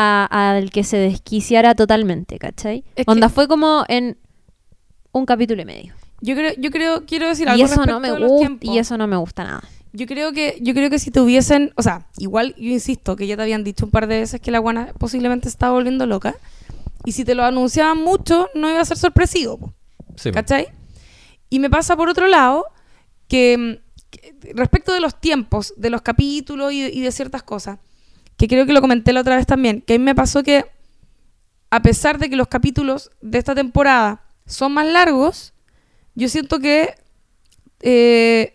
a- al que se desquiciara totalmente, ¿cachai? Es que- Onda, fue como en un capítulo y medio. Yo creo, yo creo, quiero decir Y algo eso, no me gusta, tiempos. y eso no me gusta nada. Yo creo que, yo creo que si te hubiesen, o sea, igual yo insisto que ya te habían dicho un par de veces que la guana posiblemente se estaba volviendo loca. Y si te lo anunciaban mucho, no iba a ser sorpresivo, Sí, ¿cachai? Y me pasa por otro lado que, mm, que respecto de los tiempos, de los capítulos y, y de ciertas cosas, que creo que lo comenté la otra vez también, que a mí me pasó que a pesar de que los capítulos de esta temporada son más largos, yo siento que eh,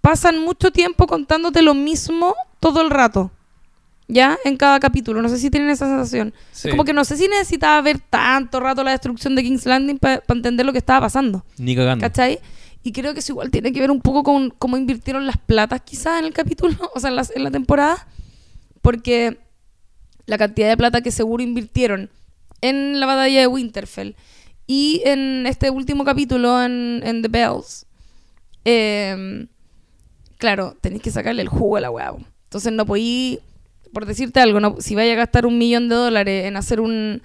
pasan mucho tiempo contándote lo mismo todo el rato. ¿Ya? En cada capítulo. No sé si tienen esa sensación. Sí. Como que no sé si necesitaba ver tanto rato la destrucción de King's Landing para entender lo que estaba pasando. Ni cagando. ¿Cachai? Y creo que eso igual tiene que ver un poco con cómo invirtieron las platas quizás en el capítulo, o sea, en, las- en la temporada. Porque la cantidad de plata que seguro invirtieron en la batalla de Winterfell y en este último capítulo en, en The Bells, eh, claro, tenéis que sacarle el jugo a la hueá. po. Entonces no podí, por decirte algo, no, si vaya a gastar un millón de dólares en hacer un,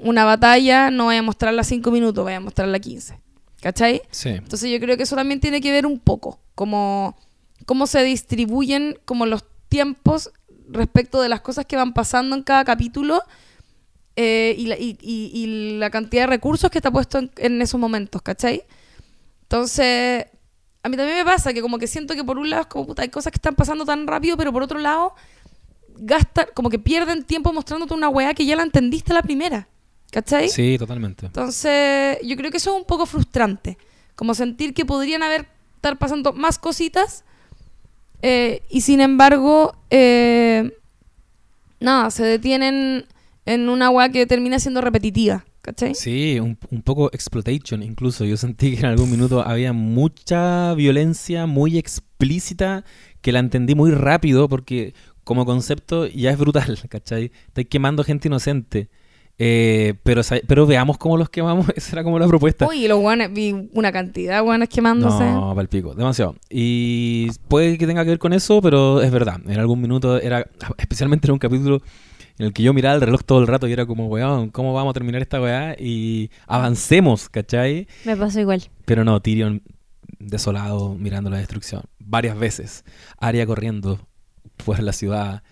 una batalla, no vaya a mostrarla 5 minutos, vaya a mostrarla 15. ¿Cachai? Sí. Entonces yo creo que eso también tiene que ver un poco, como cómo se distribuyen como los tiempos respecto de las cosas que van pasando en cada capítulo eh, y, la, y- y- y la cantidad de recursos que está puesto en, en esos momentos, ¿cachai? Entonces, a mí también me pasa que como que siento que por un lado es como, puta, hay cosas que están pasando tan rápido, pero por otro lado, gastan, como que pierden tiempo mostrándote una weá que ya la entendiste la primera, ¿cachai? Sí, totalmente. Entonces, yo creo que eso es un poco frustrante. Como sentir que podrían haber estar pasando más cositas eh, y sin embargo, eh, nada, se detienen en una weá que termina siendo repetitiva. ¿Cachai? Sí, un, un poco exploitation incluso. Yo sentí que en algún minuto había mucha violencia muy explícita que la entendí muy rápido porque como concepto ya es brutal, ¿cachai? Estáis quemando gente inocente. Eh, pero, pero veamos cómo los quemamos, esa era como la propuesta. Uy, los guanes, vi una cantidad de guanes quemándose. No, palpico, demasiado. Y puede que tenga que ver con eso, pero es verdad. En algún minuto era, especialmente en un capítulo en el que yo miraba el reloj todo el rato y era como, weón, ¿cómo vamos a terminar esta weá? Y avancemos, ¿cachai? Me pasó igual. Pero no, Tyrion desolado mirando la destrucción. Varias veces. Arya corriendo por la ciudad,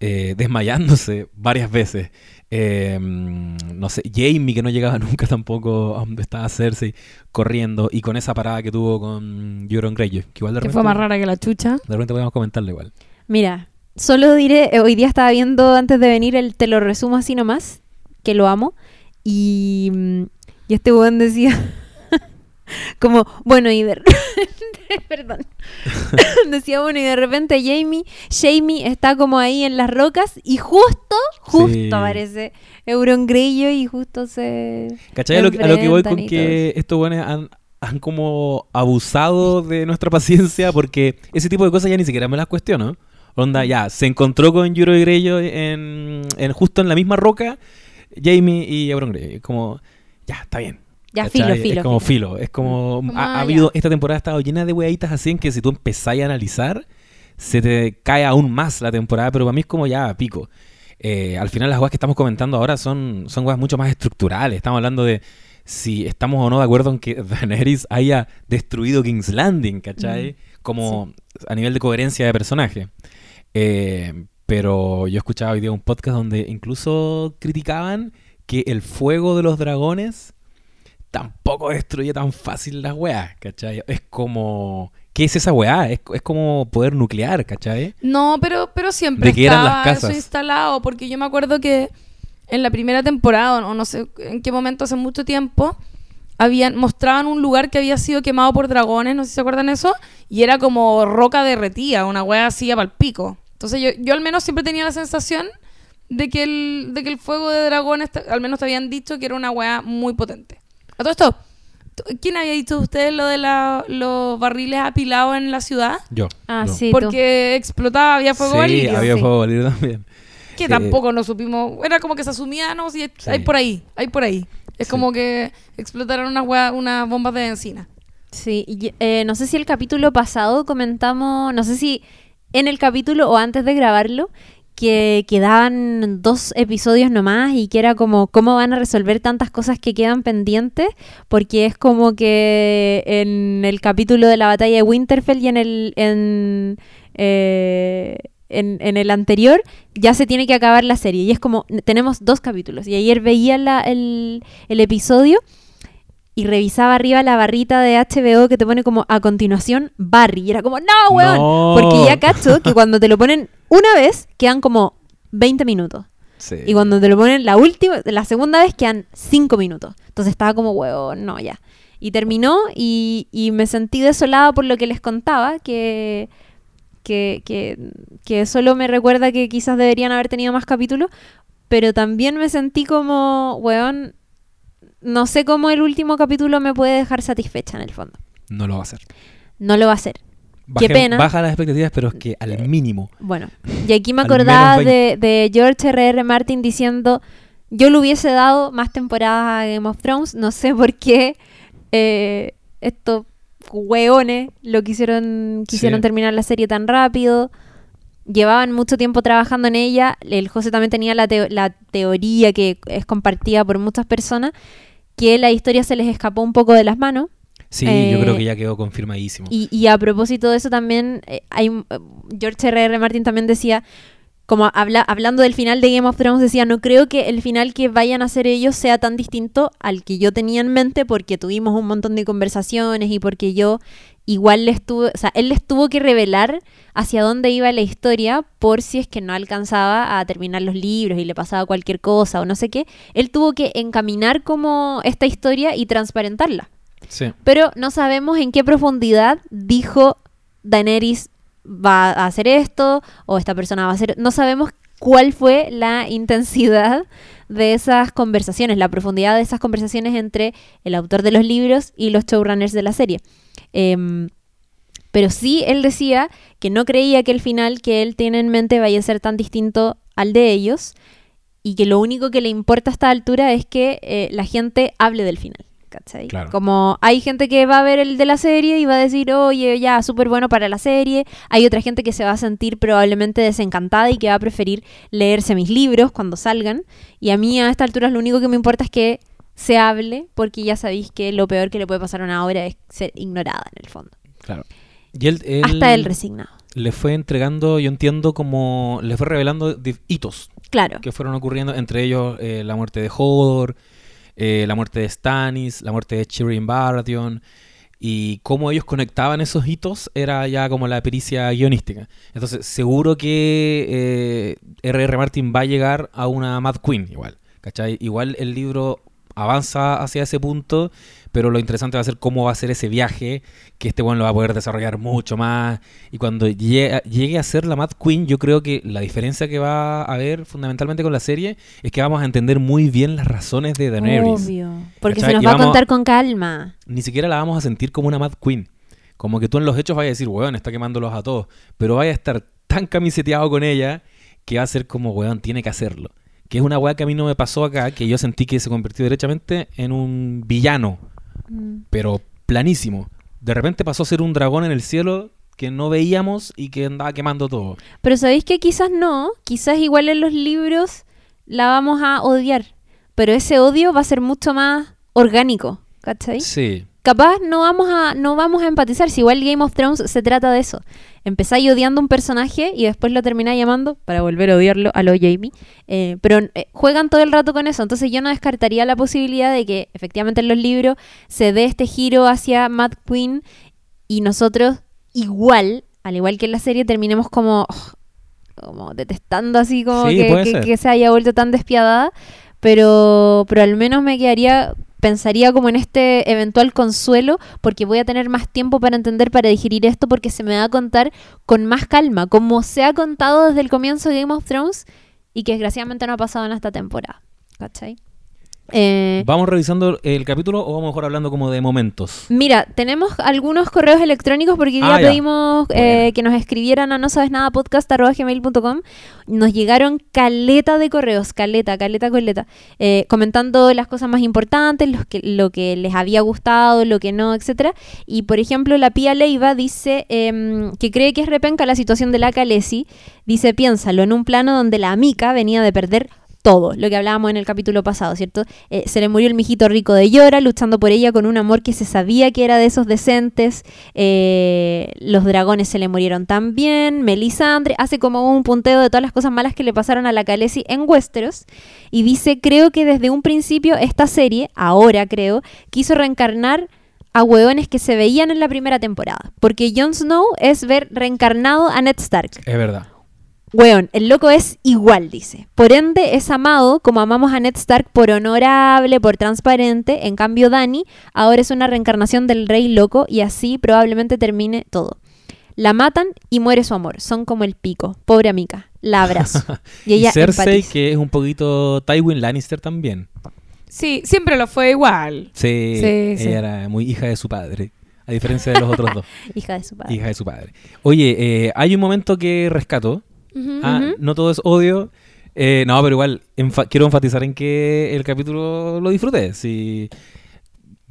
eh, desmayándose varias veces. Eh, no sé, Jamie que no llegaba nunca tampoco a donde estaba Cersei, corriendo. Y con esa parada que tuvo con Euron Greyjoy, que igual de Que repente, fue más rara que la chucha. de repente podemos comentarle igual. Mira, solo diré, eh, hoy día estaba viendo antes de venir el te lo resumo así nomás, que lo amo, y, mm, y este weón decía, Como, bueno, y de repente, perdón. Decía, bueno, y de repente Jamie, Jamie está como ahí en las rocas y justo, justo Sí. aparece Euron y justo se... ¿Cachai? A lo, que- a lo que voy con que estos buenos han, han como abusado de nuestra paciencia porque ese tipo de cosas ya ni siquiera me las cuestiono. Onda, ya, se encontró con Yuro y en, en justo en la misma roca, Jamie y Euron Greyjoy. Como, ya, está bien. Ya, ¿cachai? filo, filo. Es como filo. Es como, ha, ha habido, esta temporada ha estado llena de weiaditas así en que si tú empezáis a analizar, se te cae aún más la temporada, pero para mí es como ya pico. Eh, al final las weas que estamos comentando ahora son, son weas mucho más estructurales. Estamos hablando de si estamos o no de acuerdo en que Daenerys haya destruido King's Landing, ¿cachai? Como a nivel de coherencia de personaje. Eh, pero yo escuchaba hoy día un podcast donde incluso criticaban que el fuego de los dragones tampoco destruye tan fácil las weas, ¿cachai? Es como... ¿Qué es esa weá? Es, es como poder nuclear, ¿cachai? No, pero, pero siempre ¿De eran las estaba casas? eso instalado, porque yo me acuerdo que en la primera temporada, o no sé en qué momento, hace mucho tiempo, habían, mostraban un lugar que había sido quemado por dragones, no sé si se acuerdan eso, y era como roca derretida, una wea así para el pico. Entonces yo, yo al menos siempre tenía la sensación de que el, de que el fuego de dragones, al menos te habían dicho que era una wea muy potente. A todo esto, ¿tú- ¿quién había dicho de ustedes lo de la- los barriles apilados en la ciudad? Yo. Ah, yo. sí, tú. Porque explotaba, había fuego sí, valirio. había sí. fuego valirio también. Que Sí. tampoco nos supimos. Era como que se asumía, no, sí, hay por ahí, hay por ahí. Es Sí. como que explotaron unas, bombas de benzina. Sí, y, eh, no sé si el capítulo pasado comentamos, no sé si en el capítulo o antes de grabarlo, que quedaban dos episodios nomás y que era como cómo van a resolver tantas cosas que quedan pendientes, porque es como que en el capítulo de la batalla de Winterfell y en el en, eh, en, en el anterior ya se tiene que acabar la serie. Y es como tenemos dos capítulos. Y ayer veía la- el, el episodio y revisaba arriba la barrita de HBO que te pone como a continuación Barry. Y era como, no, weón. No. Porque ya cacho que cuando te lo ponen una vez quedan como 20 minutos. Sí. Y cuando te lo ponen la última, la segunda vez quedan 5 minutos. Entonces estaba como, weón, no, ya. Y terminó y, y me sentí desolada por lo que les contaba, que, que, que, que solo me recuerda que quizás deberían haber tenido más capítulos, pero también me sentí como, weón, no sé cómo el último capítulo me puede dejar satisfecha en el fondo. No lo va a hacer. No lo va a hacer. Qué pena. Baja las expectativas, pero es que al mínimo. Bueno, y aquí me acordaba de, de George R.R. Martin diciendo, yo le hubiese dado más temporadas a Game of Thrones, no sé por qué eh, estos hueones lo quisieron, quisieron Sí. terminar la serie tan rápido. Llevaban mucho tiempo trabajando en ella. El José también tenía la, teo- la teoría que es compartida por muchas personas, que la historia se les escapó un poco de las manos. Sí, Eh, yo creo que ya quedó confirmadísimo. Y, y a propósito de eso también, eh, hay, eh, George R.R. Martin también decía, como habla, hablando del final de Game of Thrones, decía, no creo que el final que vayan a hacer ellos sea tan distinto al que yo tenía en mente porque tuvimos un montón de conversaciones y porque yo igual les tuve, o sea, él les tuvo que revelar hacia dónde iba la historia por si es que no alcanzaba a terminar los libros y le pasaba cualquier cosa o no sé qué. Él tuvo que encaminar como esta historia y transparentarla. Sí. Pero no sabemos en qué profundidad dijo Daenerys va a hacer esto o esta persona va a hacer... No sabemos cuál fue la intensidad de esas conversaciones, la profundidad de esas conversaciones entre el autor de los libros y los showrunners de la serie. Em, pero sí él decía que no creía que el final que él tiene en mente vaya a ser tan distinto al de ellos y que lo único que le importa a esta altura es que eh, la gente hable del final. ¿Cachai? Claro. Como hay gente que va a ver el de la serie y va a decir, oye, ya, súper bueno para la serie. Hay otra gente que se va a sentir probablemente desencantada y que va a preferir leerse mis libros cuando salgan. Y a mí a esta altura lo único que me importa es que se hable, porque ya sabéis que lo peor que le puede pasar a una obra es ser ignorada en el fondo. Claro. Y él, él Hasta él resignado. le fue entregando, yo entiendo, como le fue revelando hitos Claro. que fueron ocurriendo, entre ellos eh, la muerte de Hodor, eh, la muerte de Stannis, la muerte de Tyrion Baratheon, y cómo ellos conectaban esos hitos era ya como la pericia guionística. Entonces, seguro que eh, R.R. Martin va a llegar a una Mad Queen igual, ¿cachai? Igual el libro avanza hacia ese punto, pero lo interesante va a ser cómo va a ser ese viaje, que este bueno lo va a poder desarrollar mucho más. Y cuando llegue, llegue a ser la Mad Queen, yo creo que la diferencia que va a haber fundamentalmente con la serie es que vamos a entender muy bien las razones de Daenerys. Obvio. Porque ¿Cachai? se nos va a contar con calma. Ni siquiera la vamos a sentir como una Mad Queen. Como que tú en los hechos vayas a decir, weón, está quemándolos a todos. Pero vaya a estar tan camiseteado con ella que va a ser como, weón, tiene que hacerlo. Que es una weá que a mí no me pasó acá, que yo sentí que se convirtió derechamente en un villano, Mm. pero planísimo. De repente pasó a ser un dragón en el cielo que no veíamos y que andaba quemando todo. Pero sabéis que quizás no, quizás igual en los libros la vamos a odiar, pero ese odio va a ser mucho más orgánico, ¿cachai? Sí. Capaz no vamos a no vamos a empatizar, si igual Game of Thrones se trata de eso. Empezáis odiando un personaje y después lo termináis llamando para volver a odiarlo a lo Jamie. Eh, pero eh, juegan todo el rato con eso, entonces yo no descartaría la posibilidad de que efectivamente en los libros se dé este giro hacia Mad Queen y nosotros igual, al igual que en la serie, terminemos como, oh, como detestando así como Sí, que, que- que se haya vuelto tan despiadada, pero, pero al menos me quedaría, pensaría como en este eventual consuelo, porque voy a tener más tiempo para entender, para digerir esto, porque se me va a contar con más calma, como se ha contado desde el comienzo de Game of Thrones y que desgraciadamente no ha pasado en esta temporada. ¿Cachai? Eh, ¿Vamos revisando el capítulo o vamos mejor hablando como de momentos? Mira, tenemos algunos correos electrónicos porque Ah, ya. pedimos eh, que nos escribieran a no sabes nada podcast.gmail.com. Nos llegaron caleta de correos, caleta, caleta, caleta, eh, comentando las cosas más importantes, los que, lo que les había gustado, lo que no, etcétera. Y por ejemplo, la Pía Leiva dice em, que cree que es repenca la situación de la Calesi. Dice, piénsalo, en un plano donde la amica venía de perder todo, lo que hablábamos en el capítulo pasado, ¿cierto? Eh, se le murió el mijito rico de Llora, luchando por ella con un amor que se sabía que era de esos decentes. Eh, los dragones se le murieron también. Melisandre hace como un punteo de todas las cosas malas que le pasaron a la Khaleesi en Westeros. Y dice, creo que desde un principio esta serie, ahora creo, quiso reencarnar a hueones que se veían en la primera temporada. Porque Jon Snow es ver reencarnado a Ned Stark. Es verdad. Weón, el loco es igual, dice. Por ende, es amado como amamos a Ned Stark por honorable, por transparente. En cambio, Dani ahora es una reencarnación del rey loco y así probablemente termine todo. La matan y muere su amor. Son como el pico. Pobre amiga. La abrazo. Y Y, ella Cersei, empatiza. que es un poquito Tywin Lannister también. Sí, siempre lo fue igual. Sí, Sí, ella sí. era muy hija de su padre. A diferencia de los otros dos. Hija de su padre. hija de su padre. Oye, eh, hay un momento que rescato. Ujú. Ah, Ujú. No todo es odio. Eh, no, pero igual enfa- quiero enfatizar en que el capítulo lo disfruté. Si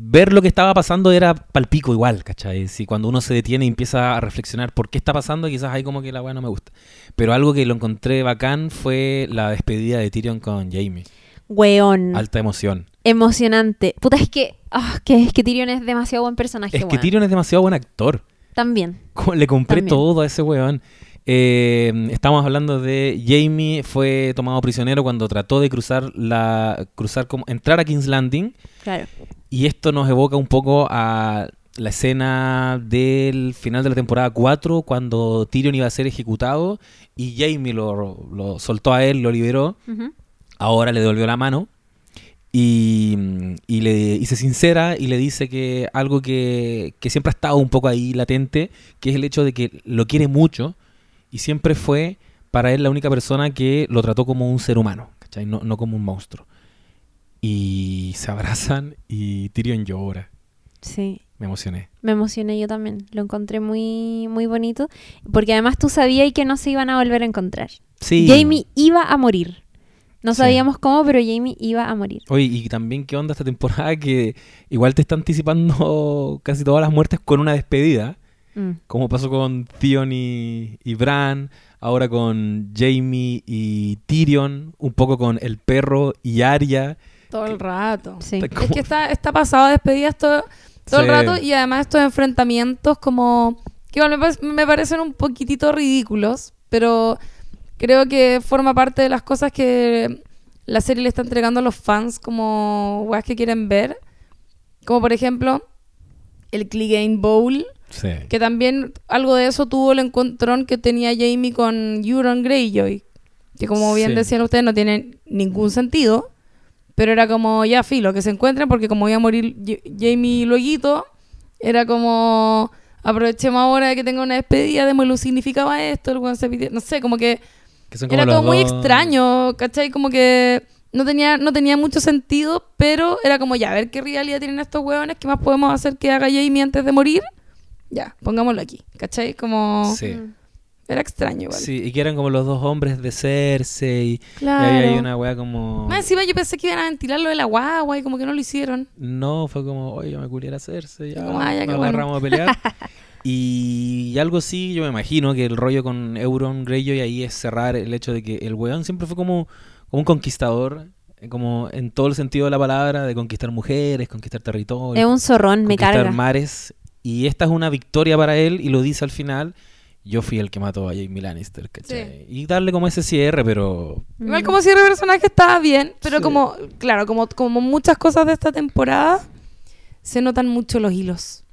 ver lo que estaba pasando era palpico igual, ¿cachai? Si cuando uno se detiene y empieza a reflexionar por qué está pasando, quizás ahí como que la weá no me gusta. Pero algo que lo encontré bacán fue la despedida de Tyrion con Jamie. Weón. Alta emoción. Emocionante. Puta, es que, ah, que, es que Tyrion es demasiado buen personaje. Es que weón. Tyrion es demasiado buen actor. También. Le compré También. todo a ese weón. Eh, estamos hablando de Jamie fue tomado prisionero cuando trató de cruzar la cruzar como entrar a King's Landing. Claro. y esto nos evoca un poco a la escena del final de la temporada 4 cuando Tyrion iba a ser ejecutado y Jamie lo, lo soltó a él, lo liberó, ahora le devolvió la mano y, y le y se sincera y le dice que algo que, que siempre ha estado un poco ahí latente, que es el hecho de que lo quiere mucho y siempre fue para él la única persona que lo trató como un ser humano, ¿cachai? No, no como un monstruo. Y se abrazan y Tyrion llora. Sí. Me emocioné. Me emocioné yo también. Lo encontré muy, muy bonito. Porque además tú sabías que no se iban a volver a encontrar. Sí. Jamie iba a morir. No Sí. sabíamos cómo, pero Jamie iba a morir. Oye, y también qué onda esta temporada que igual te está anticipando casi todas las muertes con una despedida. Mm. Como pasó con Theon y, y Bran, ahora con Jamie y Tyrion, un poco con el perro y Arya. Todo el rato. Sí. Está Es que está, está pasado a despedidas todo, todo el rato y además estos enfrentamientos como que igual me, me parecen un poquitito ridículos, pero creo que forma parte de las cosas que la serie le está entregando a los fans como weas que quieren ver. Como por ejemplo el Clegane Bowl, Sí. que también algo de eso tuvo el encontrón que tenía Jamie con Euron Greyjoy, que como bien Sí. decían ustedes no tiene ningún sentido, Pero era como, ya filo, que se encuentren porque como iba a morir Jamie luego, era como, aprovechemos ahora de que tenga una despedida, démosle un significado a esto, no sé, como que Que son como era todo muy extraño, ¿cachai? Como que no tenía, no tenía mucho sentido, pero era como, ya, a ver qué realidad tienen estos hueones, qué más podemos hacer que haga Jamie antes de morir. Ya, pongámoslo aquí, ¿cachai? Como... Sí. Era extraño igual. Sí, y que eran como los dos hombres de Cersei. Claro. Y ahí hay una weá como. Más encima yo pensé que iban a ventilar lo de la guagua y como que no lo hicieron. No, fue como, oye, me culiera Cersei. Ya, Como, ah, ya, bueno. agarramos a pelear. y algo sí, yo me imagino que el rollo con Euron Greyjoy ahí es cerrar el hecho de que el weón siempre fue como, como un conquistador. eh, Como en todo el sentido de la palabra, de conquistar mujeres, conquistar territorios. Es un zorrón, me conquistar carga. mares. Y esta es una victoria para él y lo dice al final. Yo fui el que mató a Jamie Lannister, ¿cachai? Y darle como ese cierre, pero... Igual como cierre de personaje estaba bien, pero Sí. como, claro, como, como muchas cosas de esta temporada, se notan mucho los hilos.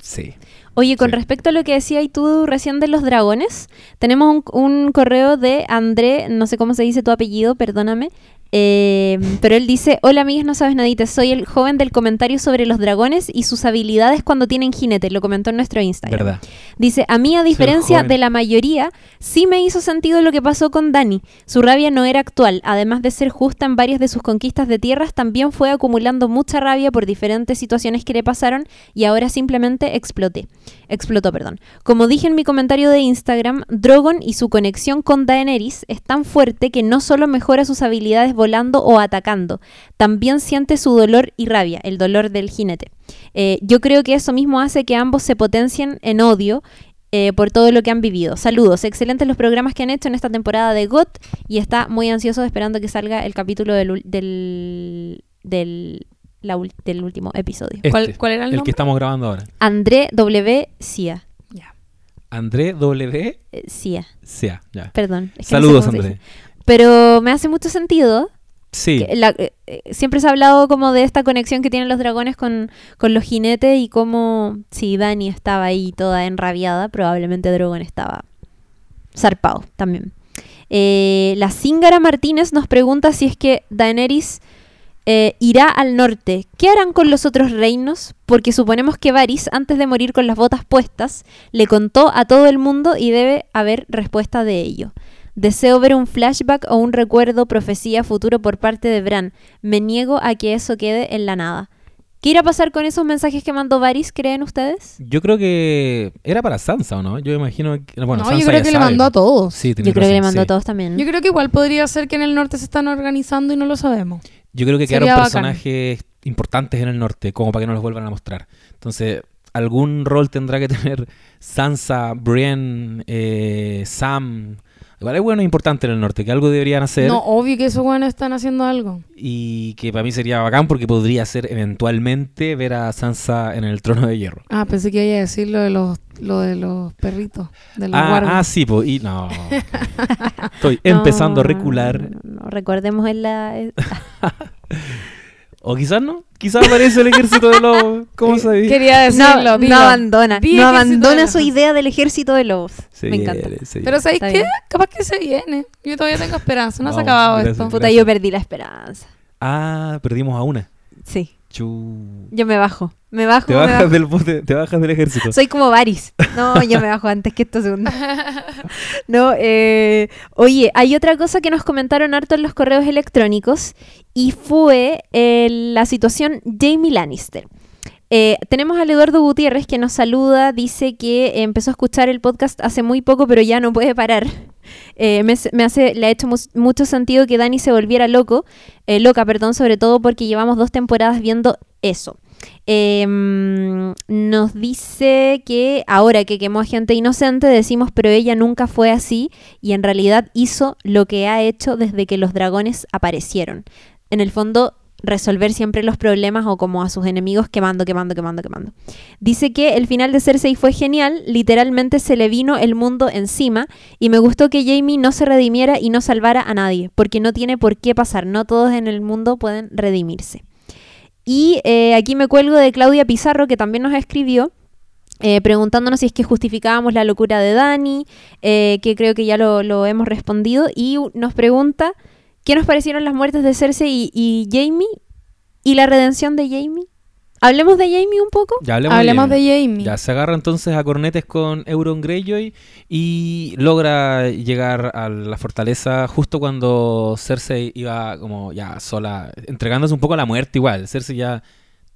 Sí. Oye, con Sí. respecto a lo que decías tú recién de los dragones, tenemos un, un correo de André, no sé cómo se dice tu apellido, perdóname, eh, pero él dice, hola amigos, no sabes nadita, soy el joven del comentario sobre los dragones y sus habilidades cuando tienen jinete, lo comentó en nuestro Instagram. ¿Verdad? Dice, a mí a diferencia de la mayoría, sí me hizo sentido lo que pasó con Dani. Su rabia no era actual, además de ser justa en varias de sus conquistas de tierras, también fue acumulando mucha rabia por diferentes situaciones que le pasaron y ahora simplemente exploté. Explotó, perdón. Como dije en mi comentario de Instagram, Drogon y su conexión con Daenerys es tan fuerte que no solo mejora sus habilidades volando o atacando, también siente su dolor y rabia, el dolor del jinete. Eh, yo creo que eso mismo hace que ambos se potencien en odio eh, por todo lo que han vivido. Saludos, excelentes los programas que han hecho en esta temporada de GOT y está muy ansioso esperando que salga el capítulo del, del, del, la del último episodio. ¿Cuál- Este, cuál era el El nombre? que estamos grabando ahora. André W. Cia. Ya. André W. Eh, Cia, Sea, ya. perdón. es que no sé Saludos, se André. dice. Pero me hace mucho sentido. Sí. que la- eh, eh, siempre se ha hablado como de esta conexión que tienen los dragones con, con los jinetes y cómo si Dani estaba ahí toda enrabiada, probablemente Drogon estaba zarpado también. Eh, la Zingara Martínez nos pregunta si es que Daenerys eh, irá al norte. ¿Qué harán con los otros reinos? Porque suponemos que Varys, antes de morir con las botas puestas, le contó a todo el mundo y debe haber respuesta de ello. Deseo ver un flashback o un recuerdo, profecía futuro por parte de Bran. Me niego a que eso quede en la nada. ¿Qué irá a pasar con esos mensajes que mandó Varys, creen ustedes? Yo creo que era para Sansa, ¿o no? Yo imagino que... Bueno, no, Sansa yo creo ya que le mandó ¿no? a todos. Sí, Yo creo que le mandó sí. a todos también. Yo creo que igual podría ser que en el norte se están organizando y no lo sabemos. Yo creo que Sería quedaron bacán. personajes importantes en el norte, como para que no los vuelvan a mostrar. Entonces, algún rol tendrá que tener Sansa, Brienne, eh, Sam. Igual bueno importante en el norte, que algo deberían hacer. No, obvio que esos buenos están haciendo algo. Y que para mí sería bacán porque podría ser eventualmente ver a Sansa en el trono de hierro. Ah, pensé que iba a decir lo de los, lo de los perritos, de los Ah, ah, sí, pues. Y no. Estoy No, empezando a recular. no, no, no, recordemos en la... O quizás no. Quizás aparece el ejército de lobos. ¿Cómo se dice? Quería decirlo, no, dilo. no abandona, Di no abandona su idea del ejército de lobos. Se Me viene, encanta. se Pero. ¿sabéis qué? bien. Capaz que se viene. Yo todavía tengo esperanza. No se ha Vamos, acabado gracias. esto. Puta, yo perdí la esperanza. Ah, perdimos a una. Sí, Yo me bajo. Me bajo, Te bajas bajo. del bote, te bajas del ejército. Soy como Varys. No, yo me bajo antes que estos segundos. No, eh, oye, hay otra cosa que nos comentaron harto en los correos electrónicos y fue eh, la situación Jamie Lannister. Eh, tenemos al Eduardo Gutiérrez que nos saluda, dice que empezó a escuchar el podcast hace muy poco, pero ya no puede parar. Eh, me, hace, le ha hecho mucho sentido que Dani se volviera loco, eh, loca, perdón, sobre todo porque llevamos dos temporadas viendo eso. Mm, nos dice que ahora que quemó a gente inocente decimos pero ella nunca fue así y en realidad hizo lo que ha hecho desde que los dragones aparecieron. En el fondo resolver siempre los problemas o como a sus enemigos quemando, quemando, quemando, quemando. Dice que el final de Cersei fue genial, literalmente se le vino el mundo encima y me gustó que Jamie no se redimiera y no salvara a nadie, porque no tiene por qué pasar, no todos en el mundo pueden redimirse. Y eh, aquí me cuelgo de Claudia Pizarro, que también nos escribió, eh, preguntándonos si es que justificábamos la locura de Dani, eh, que creo que ya lo, hemos respondido, y nos pregunta ¿Qué nos parecieron las muertes de Cersei y, y Jamie? ¿Y la redención de Jamie? Hablemos de Jamie un poco. Ya hablemos, Hablemos de. Jamie. Ya se agarra entonces a cornetes con Euron Greyjoy y logra llegar a la fortaleza justo cuando Cersei iba como ya sola, entregándose un poco a la muerte igual. Cersei ya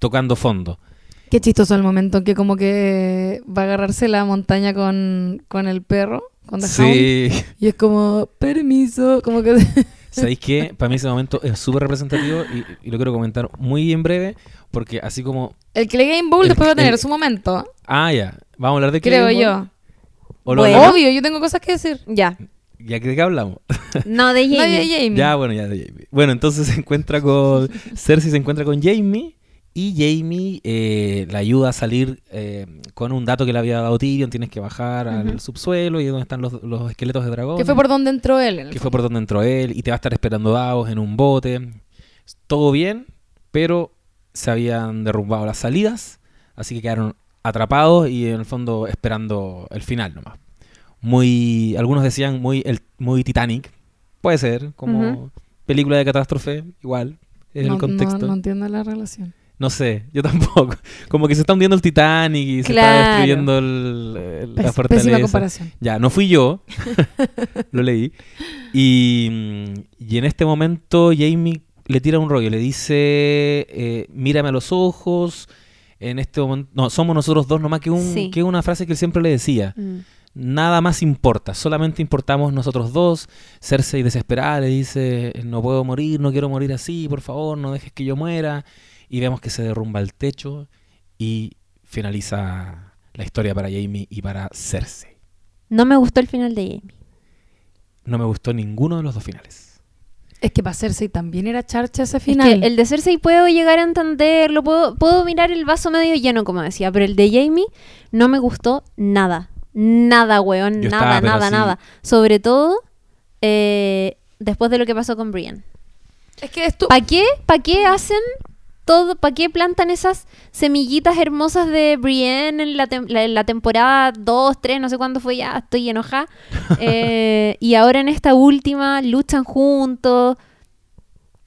tocando fondo. Qué chistoso el momento en que como que va a agarrarse la montaña con, con el perro, con The Hound, Sí. y es como, permiso, como que... ¿Sabéis qué? Para mí ese momento es súper representativo y, y lo quiero comentar muy en breve porque así como... el Clay Game Bowl El- después va a tener el- su momento, Ah, ya. Vamos a hablar de creo Claymore? yo. ¿O lo Bueno. hablamos? Obvio, yo tengo cosas que decir. Ya. ¿Ya que de qué hablamos? No, de Jamie. Nadie de Jamie. Ya, bueno, ya de Jamie. Bueno, entonces se encuentra con. Cersei se encuentra con Jamie. Y Jamie eh, la ayuda a salir eh, con un dato que le había dado Tyrion. Tienes que bajar al subsuelo y es donde están los, los esqueletos de dragón. que fue por donde entró él. en que fue por donde entró él. Y te va a estar esperando Davos en un bote. Todo bien, pero se habían derrumbado las salidas. Así que quedaron atrapados y en el fondo esperando el final nomás. Muy. Algunos decían muy, el, muy Titanic. Puede ser, como película de catástrofe, igual. Es no, el contexto. No entiendo la relación. Sé, yo tampoco. Como que se está hundiendo el Titanic y se está destruyendo el, el- la fortaleza. Pésima comparación. Ya, no fui yo. lo leí. Y, mm, y en este momento Jamie le tira un rollo. Le dice, eh, mírame a los ojos. En este momento... No, somos nosotros dos nomás que, un, Sí. que una frase que él siempre le decía. Mm. Nada más importa, solamente importamos nosotros dos. Cersei desesperada le dice, no puedo morir, no quiero morir así, por favor, no dejes que yo muera. Y vemos que se derrumba el techo y finaliza la historia para Jamie y para Cersei. No me gustó el final de Jamie. No me gustó ninguno de los dos finales. Es que para Cersei también era charcha ese Es final. que el de Cersei puedo llegar a entenderlo, puedo, puedo mirar el vaso medio lleno, como decía, pero el de Jamie no me gustó nada. Nada, weón, Yo nada, estaba, nada, así- nada. Sobre todo eh, después de lo que pasó con Brienne. Es que esto... ¿Para qué? ¿Para qué hacen todo? ¿Para qué plantan esas semillitas hermosas de Brienne en la, tem- la- en la temporada 2, 3, no sé cuándo fue ya, estoy enojada? Eh, y ahora en esta última luchan juntos,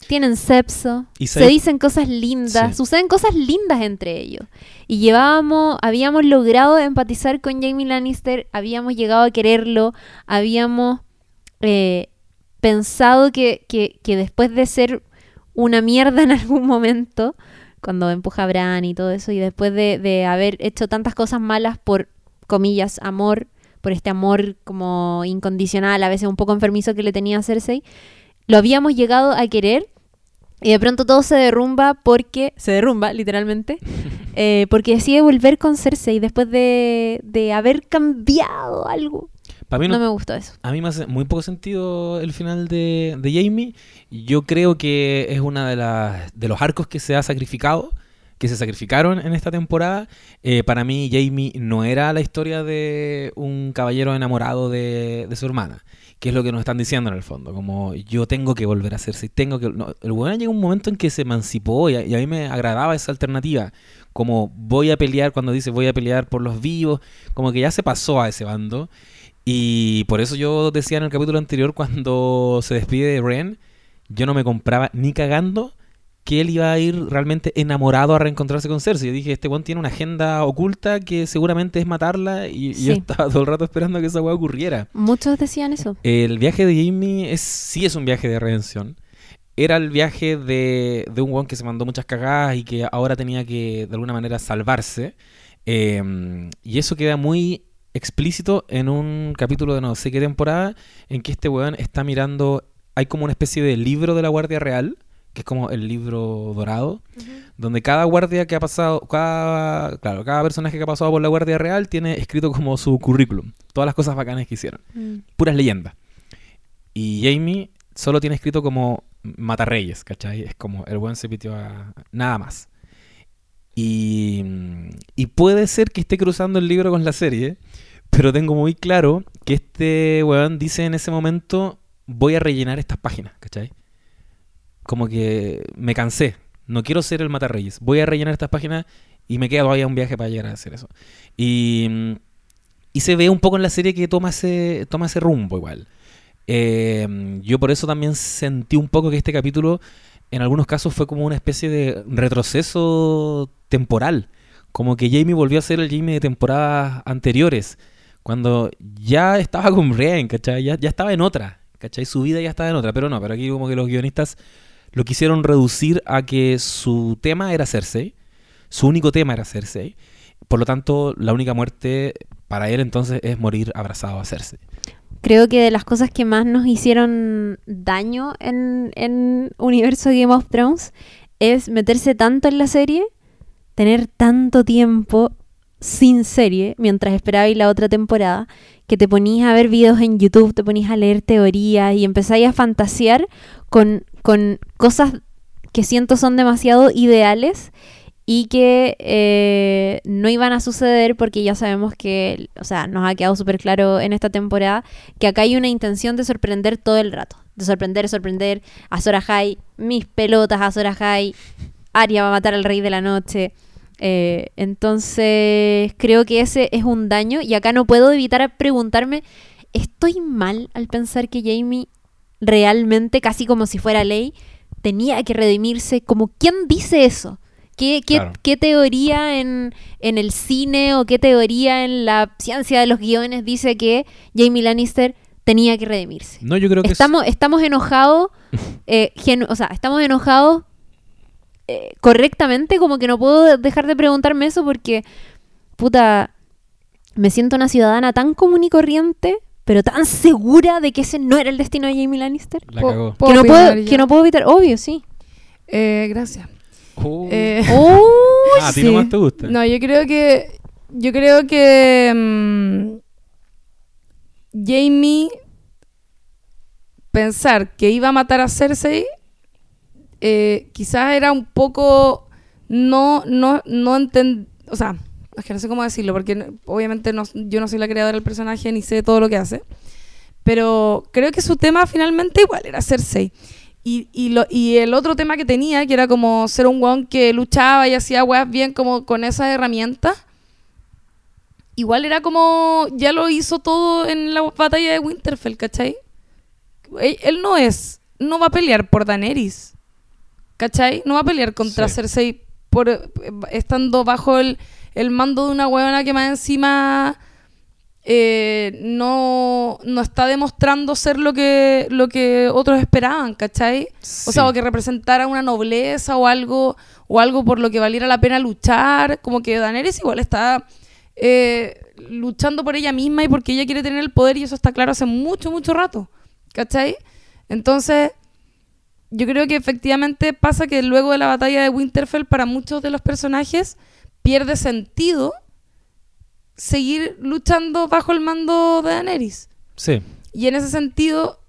tienen sepso, Y se dicen cosas lindas, Sí. suceden cosas lindas entre ellos. Y llevábamos, habíamos logrado empatizar con Jamie Lannister, habíamos llegado a quererlo, habíamos eh, pensado que, que, que después de ser una mierda en algún momento, cuando empuja a Bran y todo eso, y después de, de haber hecho tantas cosas malas por, comillas, amor, por este amor como incondicional, a veces un poco enfermizo que le tenía a Cersei, lo habíamos llegado a querer y de pronto todo se derrumba porque, se derrumba literalmente, eh, porque decide volver con Cersei después de, de haber cambiado algo. Para mí no, No me gustó eso. a mí me hace muy poco sentido el final de, de Jamie. Yo creo que es uno de, las- de los arcos que se ha sacrificado, que se sacrificaron en esta temporada. Eh, para mí, Jamie no era la historia de un caballero enamorado de, de su hermana, que es lo que nos están diciendo en el fondo. Como yo tengo que volver a hacerse, tengo que. no, el weón llegó un momento en que se emancipó y a, y a mí me agradaba esa alternativa. Como voy a pelear, cuando dice voy a pelear por los vivos, como que ya se pasó a ese bando. Y por eso yo decía en el capítulo anterior, cuando se despide de Ren, yo no me compraba ni cagando que él iba a ir realmente enamorado a reencontrarse con Cersei. Yo dije, este weón tiene una agenda oculta que seguramente es matarla y, y yo estaba todo el rato esperando que esa weá ocurriera. Muchos decían eso. El viaje de Jamie es, sí es un viaje de redención. Era el viaje de, de un weón que se mandó muchas cagadas y que ahora tenía que de alguna manera salvarse. Eh, y eso queda muy explícito en un capítulo de no sé qué temporada en que este weón está mirando, hay como una especie de libro de la Guardia Real, que es como el libro dorado, donde cada guardia que ha pasado, cada, claro, cada personaje que ha pasado por la Guardia Real tiene escrito como su currículum, todas las cosas bacanas que hicieron Mm. puras leyendas. Y Jamie solo tiene escrito como Matarreyes, ¿cachai? Es como el buen se pitió a nada más. Y, y puede ser que esté cruzando el libro con la serie, pero tengo muy claro que este weón dice en ese momento, voy a rellenar estas páginas, ¿cachai? Como que me cansé, no quiero ser el Matarreyes, voy a rellenar estas páginas y me queda todavía un viaje para llegar a hacer eso. Y, y se ve un poco en la serie que toma ese, toma ese rumbo igual. Eh, yo por eso también sentí un poco que este capítulo en algunos casos fue como una especie de retroceso temporal. Como que Jamie volvió a ser el Jamie de temporadas anteriores. Cuando ya estaba con Brian, ¿cachai? Ya, estaba en otra, ¿cachai? Su vida ya estaba en otra. Pero no, pero aquí como que los guionistas lo quisieron reducir a que su tema era Cersei. Su único tema era Cersei. Por lo tanto, la única muerte para él entonces es morir abrazado a Cersei. Creo que de las cosas que más nos hicieron daño en, en universo Game of Thrones es meterse tanto en la serie, tener tanto tiempo sin serie mientras esperabais la otra temporada, que te ponías a ver videos en YouTube, te ponías a leer teorías y empezáis a fantasear con cosas que siento son demasiado ideales y que eh, no iban a suceder porque ya sabemos que, o sea, nos ha quedado súper claro en esta temporada que acá hay una intención de sorprender todo el rato. De sorprender, sorprender a Sora High, mis pelotas a Sora High, Arya va a matar al rey de la noche. Eh, entonces, creo que ese es un daño y acá no puedo evitar preguntarme, ¿estoy mal al pensar que Jamie realmente, casi como si fuera ley, tenía que redimirse? Como, ¿quién dice eso? ¿Qué, qué, Claro. qué teoría en, en el cine o qué teoría en la ciencia de los guiones dice que Jamie Lannister tenía que redimirse? No, yo creo que es- Estamos, estamos enojados, eh, o sea, estamos enojados eh, correctamente, como que no puedo dejar de preguntarme eso porque, puta, me siento una ciudadana tan común y corriente, pero tan segura de que ese no era el destino de Jamie Lannister. la Po- cagó. Que no, opinar puedo, yo? que no puedo evitar, obvio, sí. Eh, gracias. Oh. Eh, ah, a ti sí. nomás te gusta. No, yo creo que. Yo creo que. mm, Jamie. Pensar que iba a matar a Cersei. eh, quizás era un poco. No, no, no enten- O sea, es que no sé cómo decirlo, porque obviamente no- yo no soy la creadora del personaje ni sé todo lo que hace. Pero creo que su tema finalmente igual era Cersei. Y, y, lo, y el otro tema que tenía, que era como ser un weón que luchaba y hacía weas bien como con esas herramientas, igual era como, ya lo hizo todo en la batalla de Winterfell, ¿cachai? Él, él no es, no va a pelear por Daenerys, ¿cachai? No va a pelear contra Sí. Cersei por, eh, estando bajo el, el mando de una huevona que más encima eh, no, no está demostrando ser lo que, lo que otros esperaban, ¿cachai? O sea, o que representara una nobleza o algo, o algo por lo que valiera la pena luchar. Como que Daenerys igual está eh, luchando por ella misma y porque ella quiere tener el poder y eso está claro hace mucho, mucho rato. ¿Cachai? Entonces, yo creo que efectivamente pasa que luego de la batalla de Winterfell, para muchos de los personajes, pierde sentido seguir luchando bajo el mando de Daenerys. Sí. Y en ese sentido,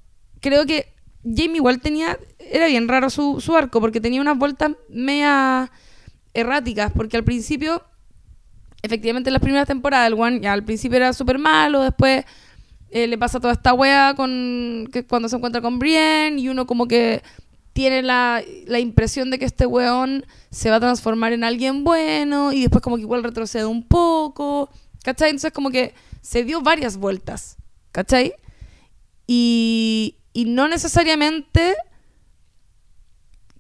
creo que Jamie igual tenía. Era bien raro su, su arco, porque tenía unas vueltas media erráticas, porque al principio, efectivamente en las primeras temporadas, el one ya al principio era súper malo, después eh, le pasa toda esta wea con, que cuando se encuentra con Brienne, y uno como que tiene la, la impresión de que este weón se va a transformar en alguien bueno, y después como que igual retrocede un poco, ¿cachai? Entonces como que se dio varias vueltas, ¿cachai? Y, y no necesariamente...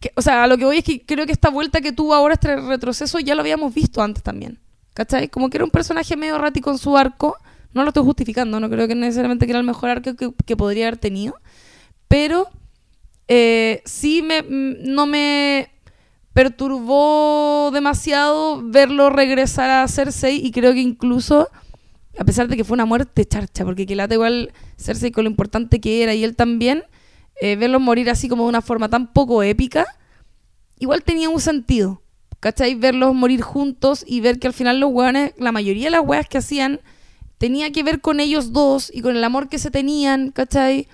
que- o sea, lo que voy es que creo que esta vuelta que tuvo ahora, este retroceso, ya lo habíamos visto antes también. ¿Cachai? Como que era un personaje medio errático en su arco. No lo estoy justificando, no creo que necesariamente que era el mejor arco que, que podría haber tenido. Pero eh, sí me, mm, no me perturbó demasiado verlo regresar a Cersei y creo que incluso, a pesar de que fue una muerte charcha, porque que lata igual Cersei con lo importante que era y él también, eh, verlos morir así como de una forma tan poco épica, igual tenía un sentido. ¿Cachai? Verlos morir juntos y ver que al final los hueones, la mayoría de las hueas que hacían, tenía que ver con ellos dos y con el amor que se tenían, ¿cachai?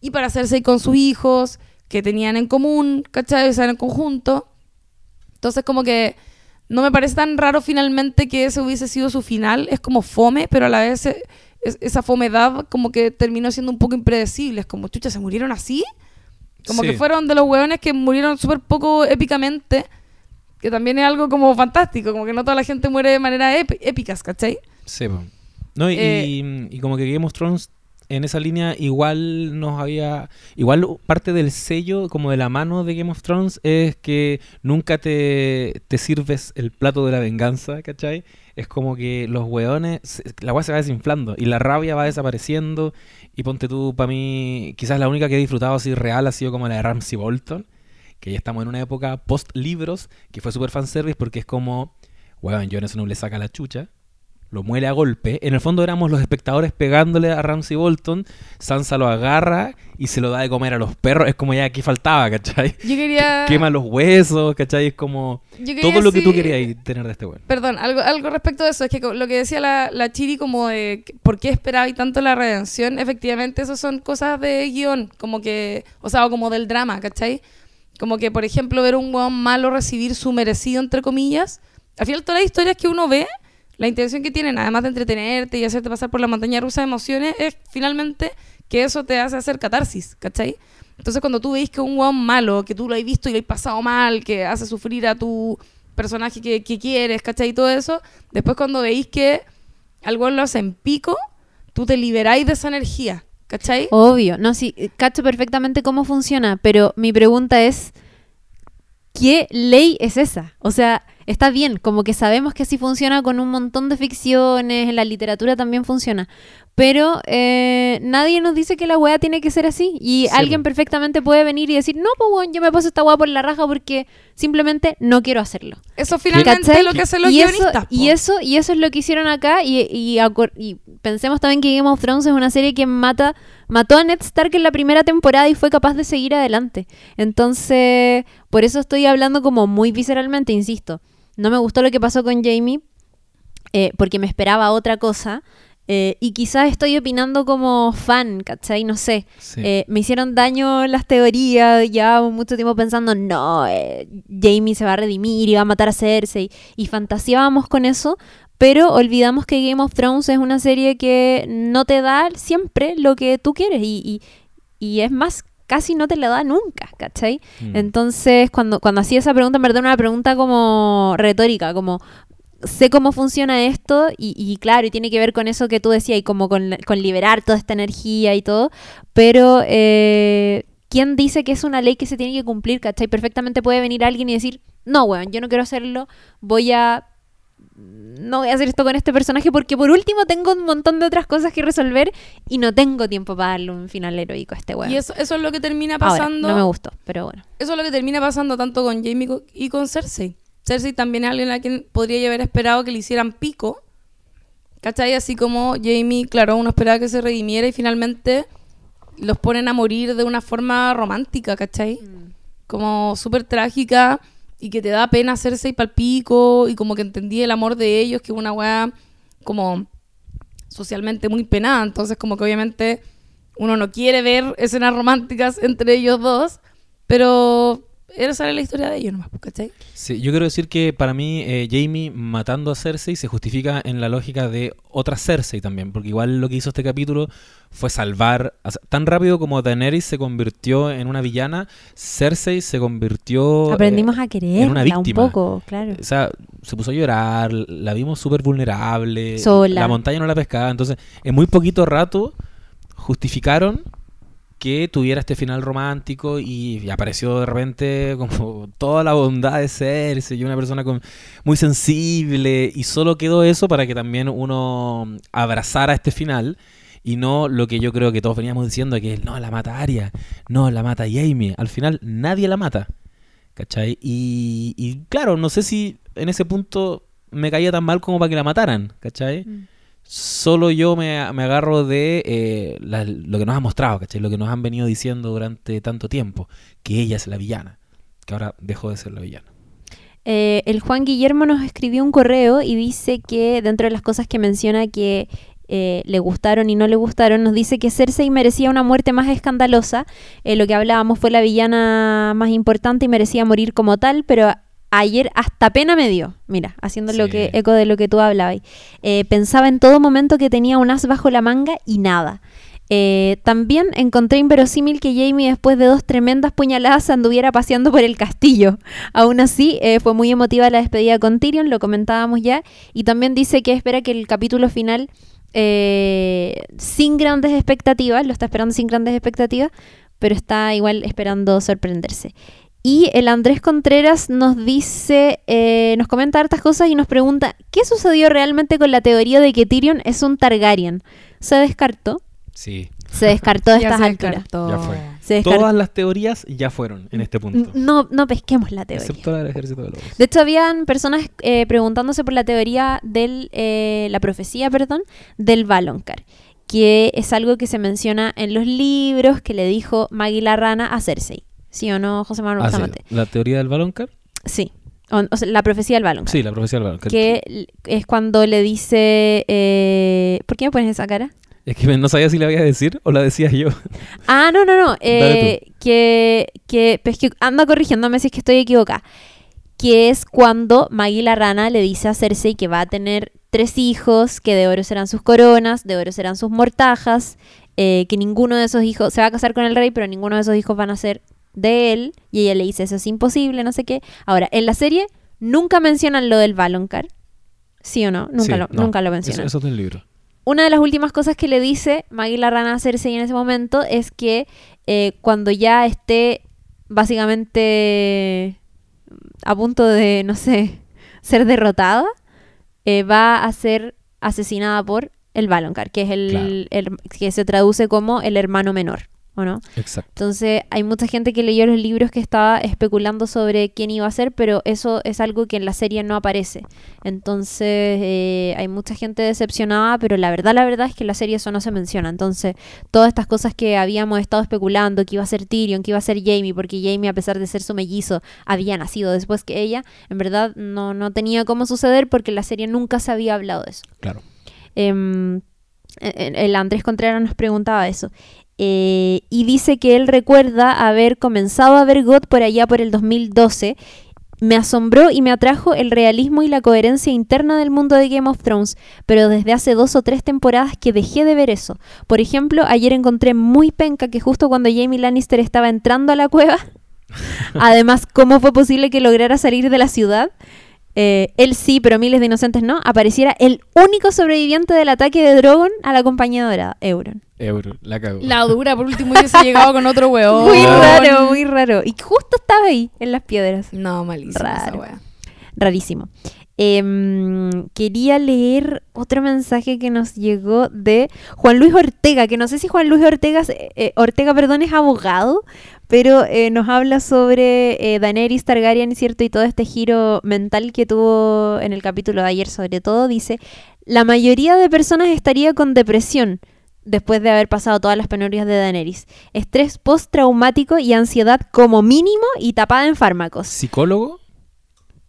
Y para hacerse con sus hijos, que tenían en común, ¿cachai? O sea, en conjunto. Entonces, como que no me parece tan raro finalmente que ese hubiese sido su final. Es como fome, pero a la vez eh, es- esa fomedad como que terminó siendo un poco impredecible. Es como, chucha, ¿se murieron así? Como Sí. que fueron de los hueones que murieron súper poco épicamente, que también es algo como fantástico, como que no toda la gente muere de manera épi- épicas, ¿cachai? Sí. No, y, Eh, y- y como que Game of Thrones en esa línea igual nos había... Igual parte del sello, como de la mano de Game of Thrones, es que nunca te, te sirves el plato de la venganza, ¿cachai? Es como que los weones, se- la weá se va desinflando y la rabia va desapareciendo. Y ponte tú, para mí, quizás la única que he disfrutado así real ha sido como la de Ramsey Bolton, que ya estamos en una época post-libros, que fue super fanservice porque es como, weón, Jon Snow le saca la chucha, lo muele a golpe. En el fondo éramos los espectadores pegándole a Ramsey Bolton, Sansa lo agarra y se lo da de comer a los perros. Es como ya aquí faltaba, ¿cachai? Yo quería. Quema los huesos, ¿cachai? Es como todo lo que tú querías tener de este weón. Perdón, algo, algo respecto de eso, es que lo que decía la, la Chiri como de por qué esperaba y tanto la redención, efectivamente eso son cosas de guion, como que, o sea, como del drama, ¿cachai? Como que, por ejemplo, ver un weón malo recibir su merecido, entre comillas, al final todas las historias que uno ve, la intención que tienen, además de entretenerte y hacerte pasar por la montaña rusa de emociones, es finalmente que eso te hace hacer catarsis, ¿cachai? Entonces cuando tú veis que un weón malo, que tú lo has visto y lo has pasado mal, que hace sufrir a tu personaje que, quieres, ¿cachai? Y todo eso, después cuando veis que al lo hacen pico, tú te liberáis de esa energía, ¿cachai? Obvio, no, sí, eh, cacho perfectamente cómo funciona, pero mi pregunta es, ¿qué ley es esa? O sea, está bien, como que sabemos que así funciona con un montón de ficciones, en la literatura también funciona, pero eh, nadie nos dice que la weá tiene que ser así y Sí, alguien perfectamente puede venir y decir, no, pues weón, yo me paso esta weá por la raja porque simplemente no quiero hacerlo. Eso finalmente ¿Cachai? es lo que hacen los y eso, guionistas. y po. eso y eso es lo que hicieron acá y, y, y pensemos también que Game of Thrones es una serie que mata mató a Ned Stark en la primera temporada y fue capaz de seguir adelante entonces por eso estoy hablando como muy visceralmente insisto no me gustó lo que pasó con Jamie eh, porque me esperaba otra cosa eh, y quizás estoy opinando como fan, ¿cachai? No sé. Sí. Eh, me hicieron daño las teorías, llevaba mucho tiempo pensando, no, Jamie se va a redimir y va a matar a Cersei. Y fantaseábamos con eso, pero olvidamos que Game of Thrones es una serie que no te da siempre lo que tú quieres. Y, y, y es más, casi no te la da nunca, ¿cachai? Mm. Entonces, cuando, cuando hacía esa pregunta, en verdad era una pregunta como retórica, como sé cómo funciona esto y, y claro, y tiene que ver con eso que tú decías y como con, con liberar toda esta energía y todo, pero eh, ¿quién dice que es una ley que se tiene que cumplir? ¿Cachai? Perfectamente puede venir alguien y decir, no, weón, yo no quiero hacerlo, voy a... No voy a hacer esto con este personaje porque por último tengo un montón de otras cosas que resolver y no tengo tiempo para darle un final heroico a este weón. Y eso, eso es lo que termina Ahora, pasando. no me gustó, pero bueno. Eso es lo que termina pasando tanto con Jamie y con Cersei. Cersei también es alguien a quien podría haber esperado que le hicieran pico. ¿Cachai? Así como Jamie, claro, uno esperaba que se redimiera y finalmente los ponen a morir de una forma romántica, ¿cachai? Como súper trágica y que te da pena Cersei pal pico y como que entendí el amor de ellos, que es una weá como socialmente muy penada. Entonces como que obviamente uno no quiere ver escenas románticas entre ellos dos, pero era sale la historia de ellos nomás, pues, ¿cachai? Sí, yo quiero decir que para mí eh, Jamie matando a Cersei se justifica en la lógica de otra Cersei también, porque igual lo que hizo este capítulo fue salvar, o sea, tan rápido como Daenerys se convirtió en una villana, Cersei se convirtió... Aprendimos eh, a querer una un víctima. poco, claro. O sea, se puso a llorar, la vimos súper vulnerable, Sola. la montaña no la pescaba, entonces en muy poquito rato justificaron que tuviera este final romántico y, apareció de repente como toda la bondad de Cersei y una persona muy sensible y solo quedó eso para que también uno abrazara este final y no lo que yo creo que todos veníamos diciendo que no, la mata Arya, no, la mata Jamie, al final nadie la mata. ¿Cachai? Y, y claro, no sé si en ese punto me caía tan mal como para que la mataran, ¿cachai? Mm. Solo yo me, me agarro de eh, lo que nos ha mostrado, ¿cachai? Lo que nos han venido diciendo durante tanto tiempo, que ella es la villana, que ahora dejó de ser la villana. Eh, el Juan Guillermo nos escribió un correo y dice que dentro de las cosas que menciona que eh, le gustaron y no le gustaron, nos dice que Cersei merecía una muerte más escandalosa. Lo que hablábamos fue la villana más importante y merecía morir como tal, pero ayer hasta pena me dio. Mira, haciendo lo que eco de lo que tú hablabas. Eh, pensaba en todo momento que tenía un as bajo la manga y nada. Eh, también encontré inverosímil que Jamie después de dos tremendas puñaladas anduviera paseando por el castillo. Aún así, eh, fue muy emotiva la despedida con Tyrion, lo comentábamos ya, y también dice que espera que el capítulo final eh, sin grandes expectativas, lo está esperando sin grandes expectativas, pero está igual esperando sorprenderse. Y el Andrés Contreras nos dice, eh, nos comenta hartas cosas y nos pregunta, ¿qué sucedió realmente con la teoría de que Tyrion es un Targaryen? ¿Se descartó? Sí. Se descartó de estas se alturas. descartó. Ya fue. Se descartó. Todas las teorías ya fueron en este punto. No, no pesquemos la teoría. Excepto la del ejército de lobos. De hecho, habían personas eh, preguntándose por la teoría de la profecía, perdón, del Valonqar, que es algo que se menciona en los libros que le dijo Maggie la Rana a Cersei. ¿Sí o no, José Manuel Ah, Bustamante? ¿La teoría del Baloncar? Sí. O, o sea, la profecía del Valonqar. Sí, la profecía del Baloncar. Que es cuando le dice... eh, ¿Por qué me pones esa cara? Es que no sabía si la iba a decir o la decías yo. Ah, no, no, no. eh, que, que, pues que anda corrigiéndome si es que estoy equivocada. Que es cuando Maggie la rana le dice a Cersei que va a tener tres hijos, que de oro serán sus coronas, de oro serán sus mortajas, eh, que ninguno de esos hijos se va a casar con el rey, pero ninguno de esos hijos van a ser de él. Y ella le dice, eso es imposible, no sé qué. Ahora, en la serie nunca mencionan lo del Valonqar. ¿Sí o no? Nunca, Sí, lo, no, nunca lo Eso, mencionan eso es del libro. una de las últimas cosas que le dice Maggie la rana a Cersei en ese momento es que eh, cuando ya esté básicamente a punto de, no sé, ser derrotada, eh, va a ser asesinada por el Valonqar, que es el, Claro. el- que se traduce como el hermano menor, ¿o no? Exacto. Entonces, hay mucha gente que leyó los libros que estaba especulando sobre quién iba a ser, pero eso es algo que en la serie no aparece. Entonces, eh, hay mucha gente decepcionada, pero la verdad, la verdad es que en la serie eso no se menciona. Entonces, todas estas cosas que habíamos estado especulando, que iba a ser Tyrion, que iba a ser Jamie, porque Jamie, a pesar de ser su mellizo, había nacido después que ella, en verdad no, no tenía cómo suceder porque en la serie nunca se había hablado de eso. Claro. Em, el el Andrés Contreras nos preguntaba eso. Eh, y dice que él recuerda haber comenzado a ver God por allá por el 2012. Me asombró y me atrajo el realismo y la coherencia interna del mundo de Game of Thrones, pero desde hace dos o tres temporadas que dejé de ver eso. Por ejemplo, ayer encontré muy penca que justo cuando Jamie Lannister estaba entrando a la cueva, además, ¿cómo fue posible que lograra salir de la ciudad? Eh, él sí, pero miles de inocentes no, apareciera el único sobreviviente del ataque de Drogon a la compañía dorada, Euron. Euro, la cago. La dura, por último, hubiese llegado con otro weón. Muy raro, muy raro. Y justo estaba ahí, en las piedras. No, malísimo esa Raro. wea. Rarísimo. Em, quería leer otro mensaje que nos llegó de Juan Luis Ortega, que no sé si Juan Luis Ortega, eh, Ortega perdón, es abogado, pero eh, nos habla sobre eh, Daenerys Targaryen, ¿cierto? Y todo este giro mental que tuvo en el capítulo de ayer, sobre todo, dice, la mayoría de personas estaría con depresión después de haber pasado todas las penurias de Daenerys. Estrés postraumático y ansiedad como mínimo y tapada en fármacos. ¿Psicólogo?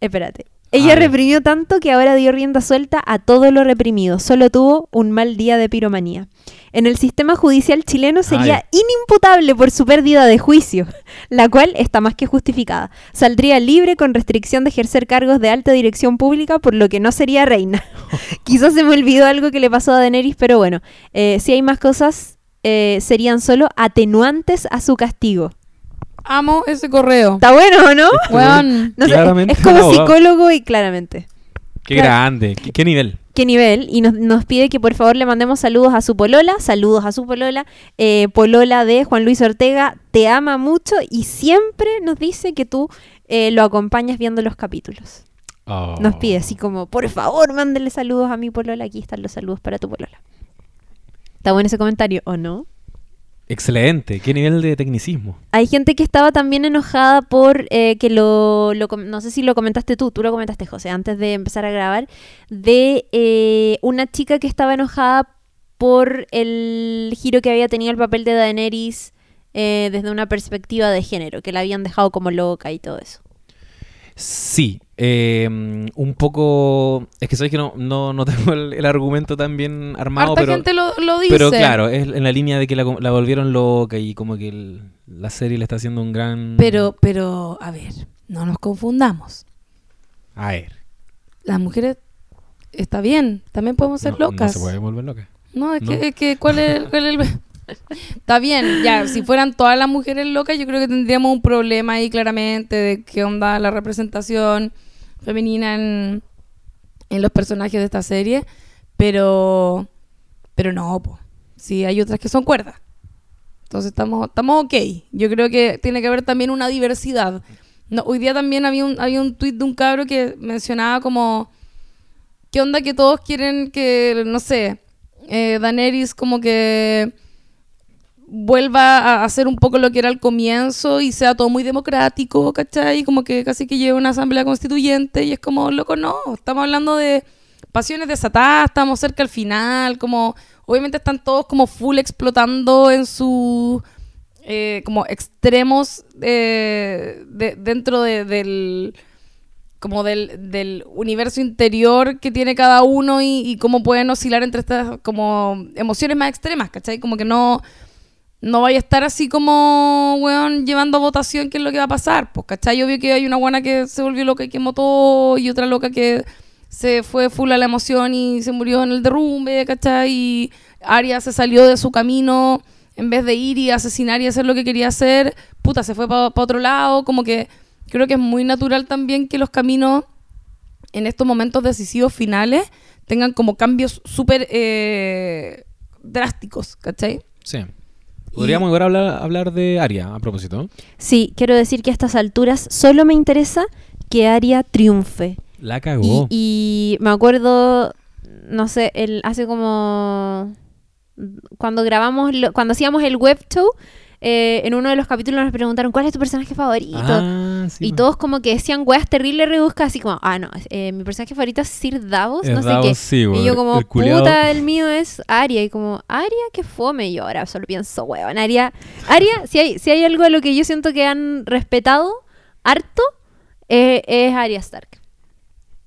Espérate. Ella Ah, reprimió tanto que ahora dio rienda suelta a todo lo reprimido. Solo tuvo un mal día de piromanía. En el sistema judicial chileno sería Ah, inimputable por su pérdida de juicio, la cual está más que justificada. Saldría libre con restricción de ejercer cargos de alta dirección pública, por lo que no sería reina. Quizás se me olvidó algo que le pasó a Daenerys, pero bueno, eh, si hay más cosas, eh, serían solo atenuantes a su castigo. Amo ese correo. ¿Está bueno o no? Weón. No sé, Claramente es como psicólogo y claramente. Qué Claro. grande. ¿Qué, qué nivel? ¿Qué nivel? Y nos, nos pide que por favor le mandemos saludos a su polola, saludos a su polola, eh, polola de Juan Luis Ortega, te ama mucho y siempre nos dice que tú eh, lo acompañas viendo los capítulos. Oh. Nos pide así como, por favor, mándele saludos a mi polola, aquí están los saludos para tu polola. ¿Está bueno ese comentario o no? Excelente. ¿Qué nivel de tecnicismo? Hay gente que estaba también enojada por eh, que lo, no sé si lo comentaste tú, tú lo comentaste José, antes de empezar a grabar, de eh, una chica que estaba enojada por el giro que había tenido el papel de Daenerys eh, desde una perspectiva de género, que la habían dejado como loca y todo eso. Sí. eh, un poco... Es que sabes que no, no, no tengo el, el argumento tan bien armado, Harta pero... gente lo, lo dice. Pero claro, es en la línea de que la, la volvieron loca y como que el- la serie le está haciendo un gran... Pero, pero, a ver, no nos confundamos. A ver. Las mujeres está bien, también podemos ser no, no locas. se puede volver loca. No, es que, es que ¿cuál es, cuál es el... Está bien, ya, si fueran todas las mujeres locas, yo creo que tendríamos un problema ahí claramente de qué onda la representación femenina en, en los personajes de esta serie, pero Pero no, pues. Sí, hay otras que son cuerdas. Entonces estamos, estamos ok. Yo creo que tiene que haber también una diversidad. No, hoy día también había un, había un tuit de un cabro que mencionaba como, ¿qué onda que todos quieren que, no sé, eh, Daenerys como que vuelva a hacer un poco lo que era al comienzo y sea todo muy democrático, ¿cachai? Como que casi que lleve una asamblea constituyente y es como, loco, no, estamos hablando de pasiones desatadas, estamos cerca al final, como obviamente están todos como full explotando en su eh, como extremos eh, de- dentro de- del como del, del universo interior que tiene cada uno y, y cómo pueden oscilar entre estas como emociones más extremas, ¿cachai? Como que no, no vaya a estar así como, weón, llevando a votación qué es lo que va a pasar, pues, ¿cachai? Yo vi que hay una buena que se volvió loca y quemó todo y otra loca que se fue full a la emoción y se murió en el derrumbe, ¿cachai? Y Arya se salió de su camino en vez de ir y asesinar y hacer lo que quería hacer, puta, se fue para otro lado, como que creo que es muy natural también que los caminos en estos momentos decisivos finales tengan como cambios súper eh, drásticos, ¿cachai? Sí. Podríamos igual hablar, hablar de Aria a propósito. Sí, quiero decir que a estas alturas solo me interesa que Aria triunfe. La Y, cagó. y me acuerdo, no sé, el, hace como... Cuando grabamos, lo- cuando hacíamos el web show, eh, en uno de los capítulos nos preguntaron, ¿cuál es tu personaje favorito? Ah, sí, y po. todos como que decían weas terribles rebuscas, así como, ah, no, eh, mi personaje favorito es Sir Davos, Es no sé qué. sí, y yo como, el puta, el mío es Aria. Y como, Aria, qué fome. Y yo ahora solo pienso, weón, Aria. Aria, si hay, si hay algo a lo que yo siento que han respetado harto, eh, es Aria Stark.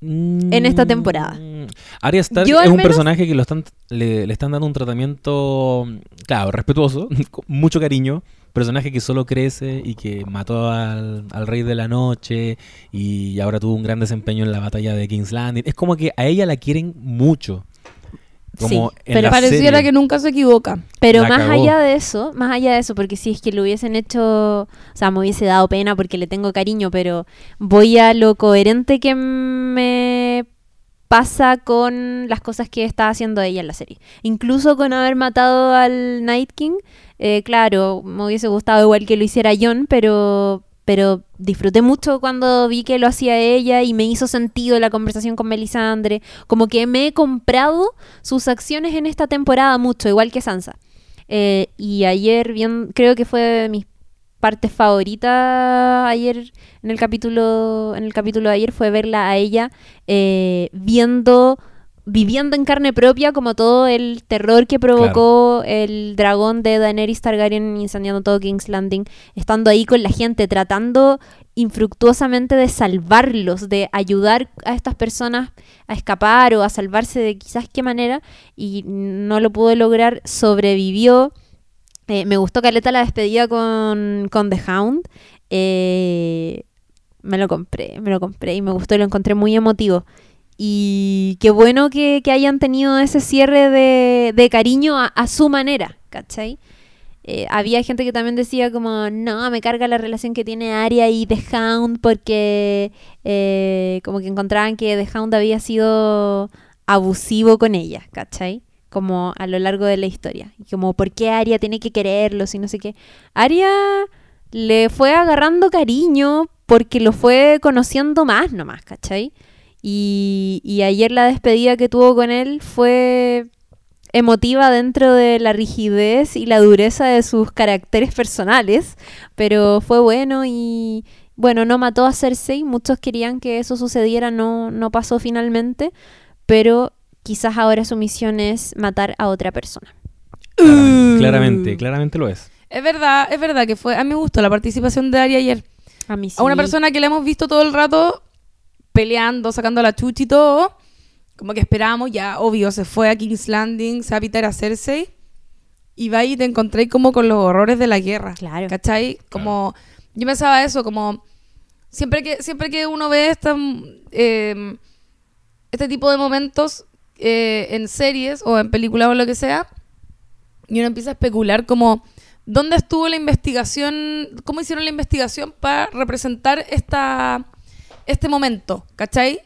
En esta temporada. Mm, Arya Stark Yo es un menos- personaje que lo están, le, le están dando un tratamiento, claro, respetuoso, con mucho cariño. Personaje que solo crece y que mató al, al rey de la noche y ahora tuvo un gran desempeño en la batalla de King's Landing. Es como que a ella la quieren mucho. Como Sí, en pero la Pareciera serie. que nunca se equivoca. Pero La más cagó. allá de eso, más allá de eso, porque si es que lo hubiesen hecho, o sea, me hubiese dado pena porque le tengo cariño, pero voy a lo coherente que me pasa con las cosas que está haciendo ella en la serie. Incluso con haber matado al Night King, eh, claro, me hubiese gustado igual que lo hiciera John, pero pero disfruté mucho cuando vi que lo hacía ella y me hizo sentido la conversación con Melisandre. Como que me he comprado sus acciones en esta temporada mucho, igual que Sansa. Eh, y ayer, bien, creo que fue de mis partes favoritas ayer en el capítulo en el capítulo de ayer fue verla a ella eh, viendo viviendo en carne propia como todo el terror que provocó el dragón de Daenerys Targaryen incendiando todo King's Landing, estando ahí con la gente, tratando infructuosamente de salvarlos, de ayudar a estas personas a escapar o a salvarse de quizás qué manera, y no lo pudo lograr, sobrevivió. Eh, me gustó Caleta la despedida con, con The Hound. Eh, me lo compré, me lo compré y me gustó y lo encontré muy emotivo. Y qué bueno que, hayan tenido ese cierre de, cariño a, su manera, ¿cachai? Eh, había gente que también decía como, no, me carga la relación que tiene Arya y The Hound porque eh, como que encontraban que The Hound había sido abusivo con ella, ¿cachai? Como a lo largo de la historia. Como, ¿por qué Arya tiene que quererlos y no sé qué? Arya le fue agarrando cariño porque lo fue conociendo más nomás, ¿cachai? Y, y ayer la despedida que tuvo con él fue emotiva dentro de la rigidez y la dureza de sus caracteres personales, pero fue bueno y bueno, no mató a Cersei, muchos querían que eso sucediera, no, no pasó finalmente, pero quizás ahora su misión es matar a otra persona. Claramente, claramente, claramente lo es. Es verdad, es verdad que fue. A mí me gustó la participación de Aria ayer. A mí sí. A una persona que le hemos visto todo el rato peleando, sacando la chucha y todo. Como que esperábamos, ya, obvio, se fue a King's Landing, se va a pitar a Cersei. Y va y te encontré como con los horrores de la guerra. Claro. ¿Cachai? Como. Yo pensaba eso, como. Siempre que, siempre que uno ve esta, eh, este tipo de momentos eh, en series o en películas o lo que sea, y uno empieza a especular como dónde estuvo la investigación, cómo hicieron la investigación para representar esta, este momento, ¿cachai?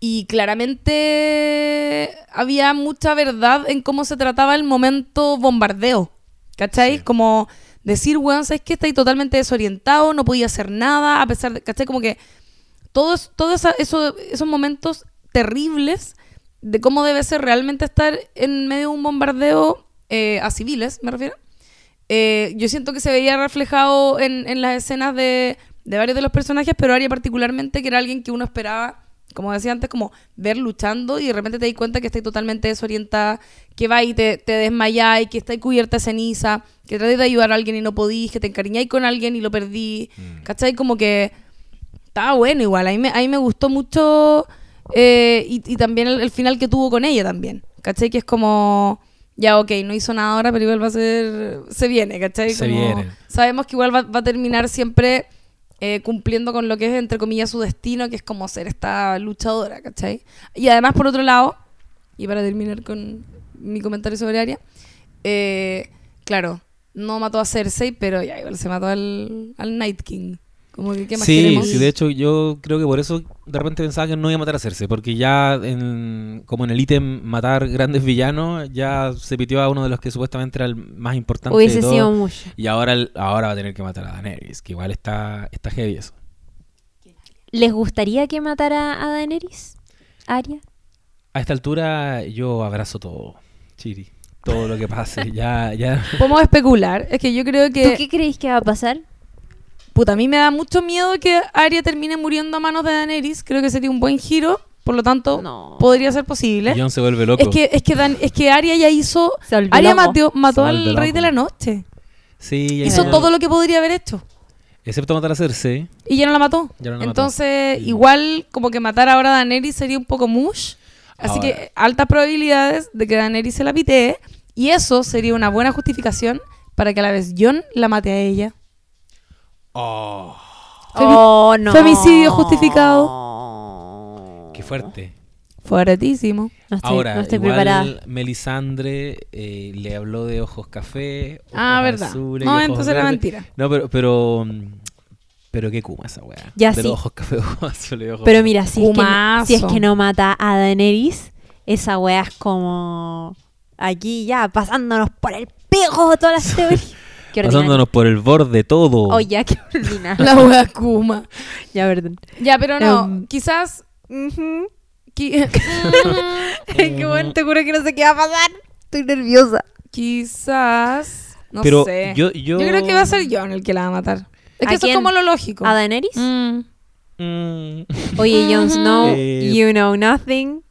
y claramente había mucha verdad en cómo se trataba el momento bombardeo. ¿Cachai? Sí. Como decir, weón, ¿sabes qué? Estáis totalmente desorientado, no podía hacer nada, a pesar de, ¿cachai? Como que todos, todos esa- eso- esos momentos terribles de cómo debe ser realmente estar en medio de un bombardeo eh, a civiles, me refiero. Eh, yo siento que se veía reflejado en, en las escenas de, de varios de los personajes, pero Arya particularmente, que era alguien que uno esperaba, como decía antes, como ver luchando y de repente te di cuenta que estás totalmente desorientada, que va y te, te desmayás y que estás cubierta de ceniza, que traté de ayudar a alguien y no podís, que te encariñáis con alguien y lo perdí, Mm. ¿cachai? Como que estaba bueno igual, a mí me, a mí me gustó mucho eh, y, y también el, el final que tuvo con ella también, ¿cachai? Que es como, ya ok, no hizo nada ahora, pero igual va a ser, se viene, ¿cachai? Se Como viene. Sabemos que igual va, va a terminar siempre eh, cumpliendo con lo que es, entre comillas, su destino, que es como ser esta luchadora, ¿cachai? Y además, por otro lado, y para terminar con mi comentario sobre Arya, eh, claro, no mató a Cersei, pero ya igual se mató al Night King. Como que, ¿qué más Sí, queremos? sí, de hecho yo creo que por eso de repente pensaba que no iba a matar a Cersei, porque ya en, como en el ítem matar grandes villanos, ya se pitió a uno de los que supuestamente era el más importante Hubiese de todo. sido mucho. Y ahora, ahora va a tener que matar a Daenerys, que igual está, está heavy eso. ¿Les gustaría que matara a Daenerys? Aria. A esta altura yo abrazo todo, Chiri. Todo lo que pase, ya, ya. Podemos especular. Es que yo creo ¿Tú que... qué creéis que va a pasar? Puta, a mí me da mucho miedo que Arya termine muriendo a manos de Daenerys. Creo que sería un buen giro. Por lo tanto, No. podría ser posible. Jon se vuelve loco. Es que, es que, Dan- es que Arya ya hizo... Arya mató, mató al rey de la noche. Sí, ya Hizo ya- todo lo que podría haber hecho. Excepto matar a Cersei. Y ya no la mató. Ya no la mató. Entonces, igual como que matar ahora a Daenerys sería un poco mush. Así Ahora. que altas probabilidades de que Daenerys se la pitee. Y eso sería una buena justificación para que a la vez Jon la mate a ella. Oh, Femi- Oh, no. femicidio justificado. qué fuerte. Fuertísimo. No estoy, Ahora, no estoy igual preparada. Melisandre eh, le habló de ojos café. ojos Ah, verdad. No, entonces era mentira. No, pero, pero, mm, pero qué kuma esa weá. Ya, sí. los ojos café, ojos azules, ojos Pero mira, si es, que, Kumazo. si es que no mata a Daenerys, esa wea es como aquí ya pasándonos por el pico todas las teorías. Pasándonos por el borde todo. Oh, ya, qué ordinario. La wea Kuma. ya, perdón. Ya, pero no. Em. quizás... Ujú. qui- qué bueno, te juro que no sé qué va a pasar. Estoy nerviosa. quizás... No pero sé. yo, yo, Yo creo que va a ser Jon el que la va a matar. Es ¿A que eso es quién? como lo lógico. ¿A Daenerys? Mm. Mm, Oye, Jon Snow, Eh, you know nothing.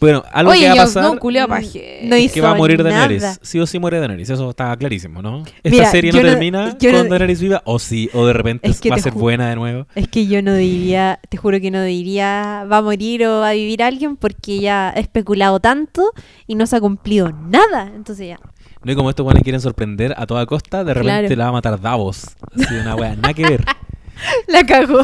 Bueno, algo Oye, que va a pasar Snow, culiao Mm, no es que va a hizo morir nada. Daenerys. Sí o sí muere Daenerys. Eso está clarísimo, ¿no? Esta Mira, serie no no- termina yo no- con Daenerys viva. O sí, o de repente Es que va a ser buena de nuevo. Es que yo no diría, te juro que no diría va a morir o va a vivir alguien porque ya he especulado tanto y no se ha cumplido nada. Entonces ya. No y como estos buenos quieren sorprender a toda costa, de repente Claro. la va a matar Davos. Así una wea, nada que ver. La cagó.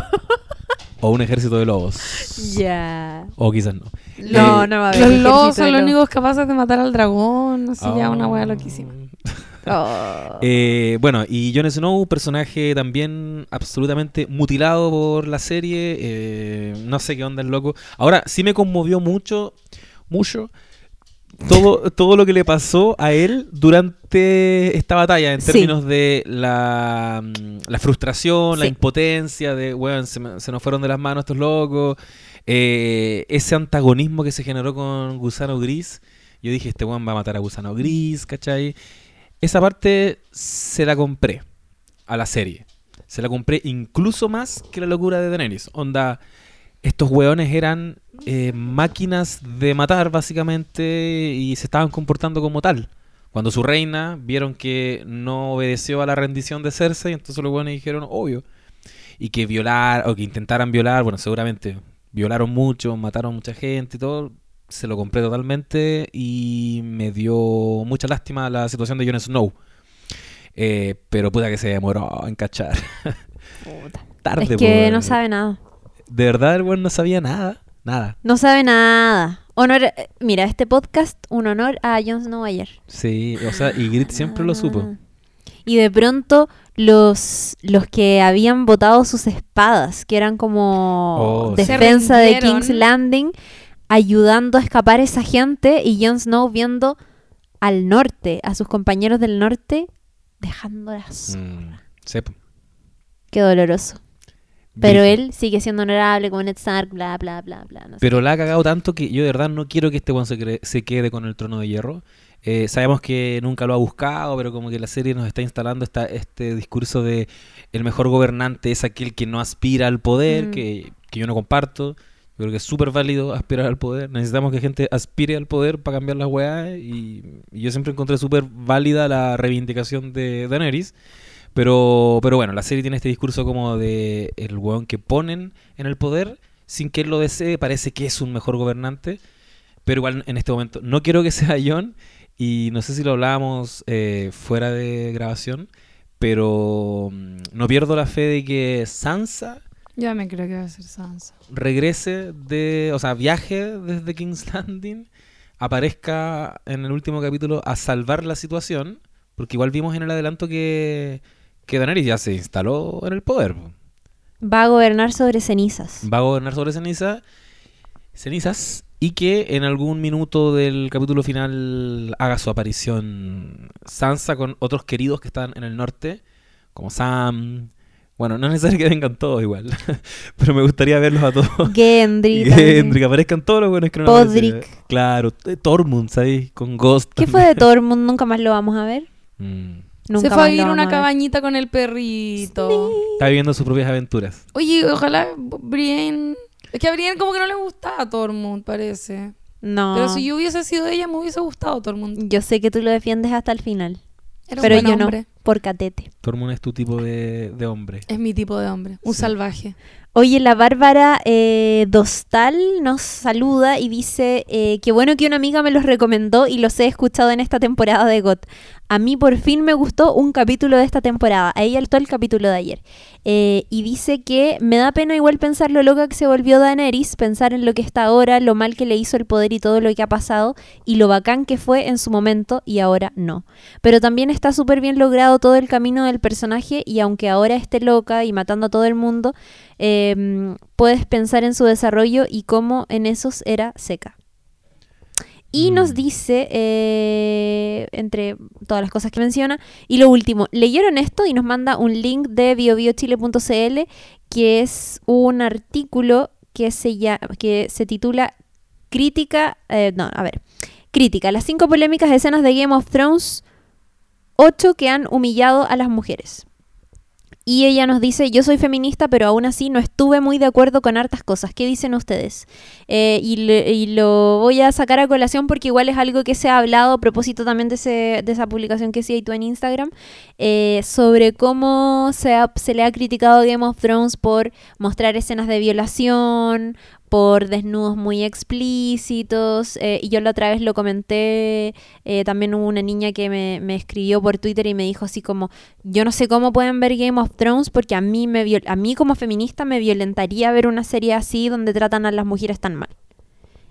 O un ejército de lobos. ya. O quizás no. No, Eh, no va a haber. Los lobos son los lobos. únicos capaces de matar al dragón. Así ya, una wea Oh. loquísima. Oh. Eh, bueno, y Jon Snow, personaje también absolutamente mutilado por la serie. eh, no sé qué onda el loco. Ahora, sí me conmovió mucho, mucho, todo, todo lo que le pasó a él durante esta batalla, en Sí. términos de la, mm, la frustración, la impotencia, de, weón, se, me- se nos fueron de las manos estos locos. eh, ese antagonismo que se generó con Gusano Gris. Yo dije, este weón va a matar a Gusano Gris, ¿cachai? Esa parte se la compré a la serie. Se la compré incluso más que la locura de Daenerys. Onda, estos weones eran eh, máquinas de matar, básicamente, y se estaban comportando como tal. Cuando su reina vieron que no obedeció a la rendición de Cersei, entonces los weones dijeron, obvio. Y que violar, o que intentaran violar, bueno, seguramente violaron mucho, mataron mucha gente y todo. Se lo compré totalmente y me dio mucha lástima la situación de Jon Snow. Eh, pero puta que se demoró en cachar. Puta. Tarde, Es que weón. no sabe nada. De verdad, el weón no sabía nada. Nada. No sabe nada. Honor, eh, mira, este podcast, un honor a Jon Snow ayer. Sí, o sea, y Grit siempre lo supo. Ah. Y de pronto los, los que habían botado sus espadas, que eran como Oh, defensa de. King's Landing, ayudando a escapar a esa gente y Jon Snow viendo al norte, a sus compañeros del norte, dejándolas. Mm. Qué doloroso. Pero él sigue siendo honorable como Ned Stark, bla, bla, bla, bla. no sé Pero qué. la ha cagado tanto que yo de verdad no quiero que este weón se, quede con el trono de hierro. Eh, sabemos que nunca lo ha buscado, pero como que la serie nos está instalando esta, este discurso de el mejor gobernante es aquel que no aspira al poder, Mm. que, que yo no comparto. Yo creo que es súper válido aspirar al poder. Necesitamos que gente aspire al poder para cambiar las weas. Y, y yo siempre encontré súper válida la reivindicación de Daenerys. Pero, pero bueno, la serie tiene este discurso como de el weón que ponen en el poder sin que él lo desee, parece que es un mejor gobernante. Pero igual en este momento no quiero que sea John. Y no sé si lo hablábamos eh, fuera de grabación. Pero mm, no pierdo la fe de que Sansa Ya me creo que va a ser Sansa. regrese de, o sea, viaje desde King's Landing, aparezca en el último capítulo a salvar la situación, porque igual vimos en el adelanto que, que Daenerys ya se instaló en el poder. po. Va a gobernar sobre cenizas. Va a gobernar sobre ceniza, cenizas y que en algún minuto del capítulo final haga su aparición Sansa con otros queridos que están en el norte, como Sam. Bueno, no es necesario que vengan todos igual, pero me gustaría verlos a todos. Gendry. Gendry, que aparezcan todos los buenos que no Podrick. Claro, Tormund, ¿sabes? Con Ghost. ¿Qué fue de Tormund? Nunca más lo vamos a ver. Mm. Nunca Se fue a vivir una a cabañita con el perrito. Está viviendo sus propias aventuras. Oye, ojalá Brienne... Es que a Brienne como que no le gustaba Tormund, parece. No. Pero si yo hubiese sido ella, me hubiese gustado Tormund. Yo sé que tú lo defiendes hasta el final. Era un pero buen yo hombre. no. Por catete. Tormund es tu tipo de, de hombre. Es mi tipo de hombre. Un Sí. salvaje. Oye, la Bárbara eh, Dostal nos saluda y dice eh, que bueno que una amiga me los recomendó y los he escuchado en esta temporada de GOT. A mí por fin me gustó un capítulo de esta temporada. A ella todo el capítulo de ayer. Eh, y dice que me da pena igual pensar lo loca que se volvió Daenerys, pensar en lo que está ahora, lo mal que le hizo el poder y todo lo que ha pasado y lo bacán que fue en su momento y ahora no. Pero también está súper bien logrado todo el camino del personaje y aunque ahora esté loca y matando a todo el mundo, eh, puedes pensar en su desarrollo y cómo en esos era seca. Y Mm. nos dice, eh, entre todas las cosas que menciona, y lo último, leyeron esto y nos manda un link de biobiochile.cl que es un artículo que se, llama, que se titula Crítica, eh, no, a ver, Crítica, las cinco polémicas escenas de Game of Thrones, ocho que han humillado a las mujeres. Y ella nos dice, yo soy feminista, pero aún así no estuve muy de acuerdo con hartas cosas. ¿Qué dicen ustedes? Eh, y, lo voy a sacar a colación porque igual es algo que se ha hablado a propósito también de, ese- de esa publicación que sí hay tú en Instagram, eh, sobre cómo se, ha- se le ha criticado Game of Thrones por mostrar escenas de violación, por desnudos muy explícitos. eh, y yo la otra vez lo comenté, eh, también hubo una niña que me, me escribió por Twitter y me dijo así como, yo no sé cómo pueden ver Game of Thrones porque a mí, me viol- a mí como feminista me violentaría ver una serie así donde tratan a las mujeres tan mal.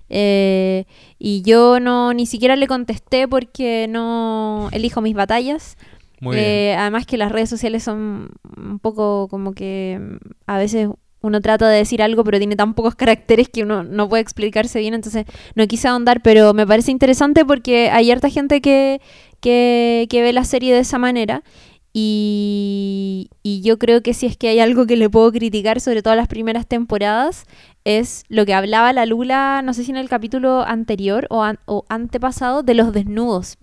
Eh, y yo no ni siquiera le contesté porque no elijo mis batallas. Muy bien. Eh, además que las redes sociales son un poco como que mm, a veces uno trata de decir algo pero tiene tan pocos caracteres que uno no puede explicarse bien, entonces no quise ahondar, pero me parece interesante porque hay harta gente que, que, que ve la serie de esa manera y, y yo creo que si es que hay algo que le puedo criticar sobre todas las primeras temporadas es lo que hablaba la Lula, no sé si en el capítulo anterior o, an- o antepasado, de los desnudos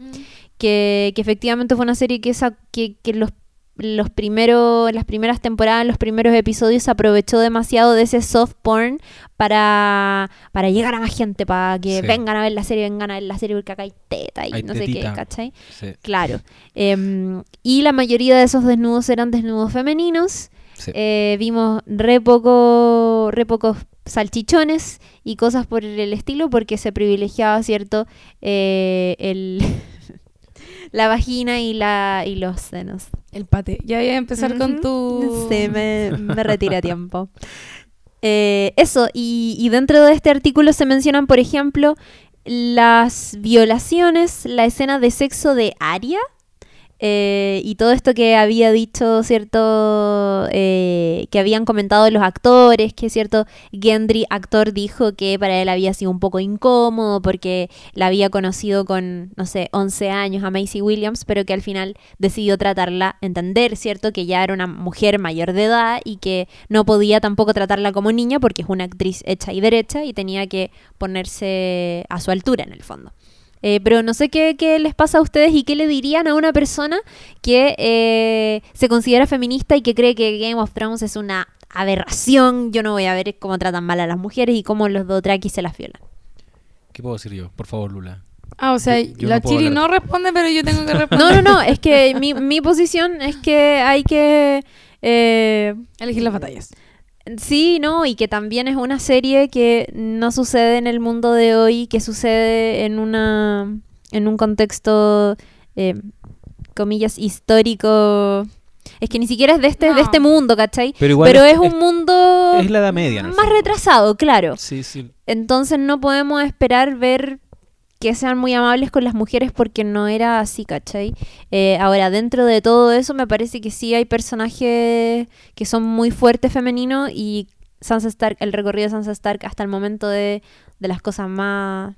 que, que efectivamente fue una serie que, esa, que, que los, los primeros, las primeras temporadas, los primeros episodios se aprovechó demasiado de ese soft porn para, para llegar a más gente, para que Sí. vengan a ver la serie, vengan a ver la serie porque acá hay teta y Hay no sé qué. ¿cachai? Sí, Claro. Em, y la mayoría de esos desnudos eran desnudos femeninos. sí. Eh, vimos re poco, re pocos salchichones y cosas por el estilo porque se privilegiaba, ¿cierto? Eh, el la vagina y la y los senos. El pate. Ya voy a empezar con tu... Sí, me, me retira tiempo. Eh, eso, y, y dentro de este artículo se mencionan, por ejemplo, las violaciones, la escena de sexo de Aria, eh, y todo esto que había dicho, ¿cierto? Eh, que habían comentado los actores, que cierto, Gendry, actor, dijo que para él había sido un poco incómodo porque la había conocido con, no sé, 11 años a Macy Williams, pero que al final decidió tratarla, entender, ¿cierto? Que ya era una mujer mayor de edad y que no podía tampoco tratarla como niña porque es una actriz hecha y derecha y tenía que ponerse a su altura en el fondo. Eh, pero no sé qué, qué, les pasa a ustedes y qué le dirían a una persona que eh, se considera feminista y que cree que Game of Thrones es una aberración. Yo no voy a ver cómo tratan mal a las mujeres y cómo los Dothraki se las violan. ¿Qué puedo decir yo? Por favor, Lula. Ah, o sea, Yo- yo la no Chiri hablar. no responde, pero yo tengo que responder. No, no, no, es que mi, mi posición es que hay que... eh, Elegir las batallas. Sí, no, y que también es una serie que no sucede en el mundo de hoy, que sucede en una en un contexto eh, comillas histórico. Es que ni siquiera es de este, No. de este mundo, ¿cachai? Pero igual Pero es- es, un es- mundo Es la edad media, en el más fondo. retrasado, claro. Sí, sí. Entonces no podemos esperar ver que sean muy amables con las mujeres porque no era así, ¿cachai? Eh, ahora, dentro de todo eso, me parece que sí hay personajes que son muy fuertes femeninos y Sansa Stark, el recorrido de Sansa Stark hasta el momento de, de las cosas más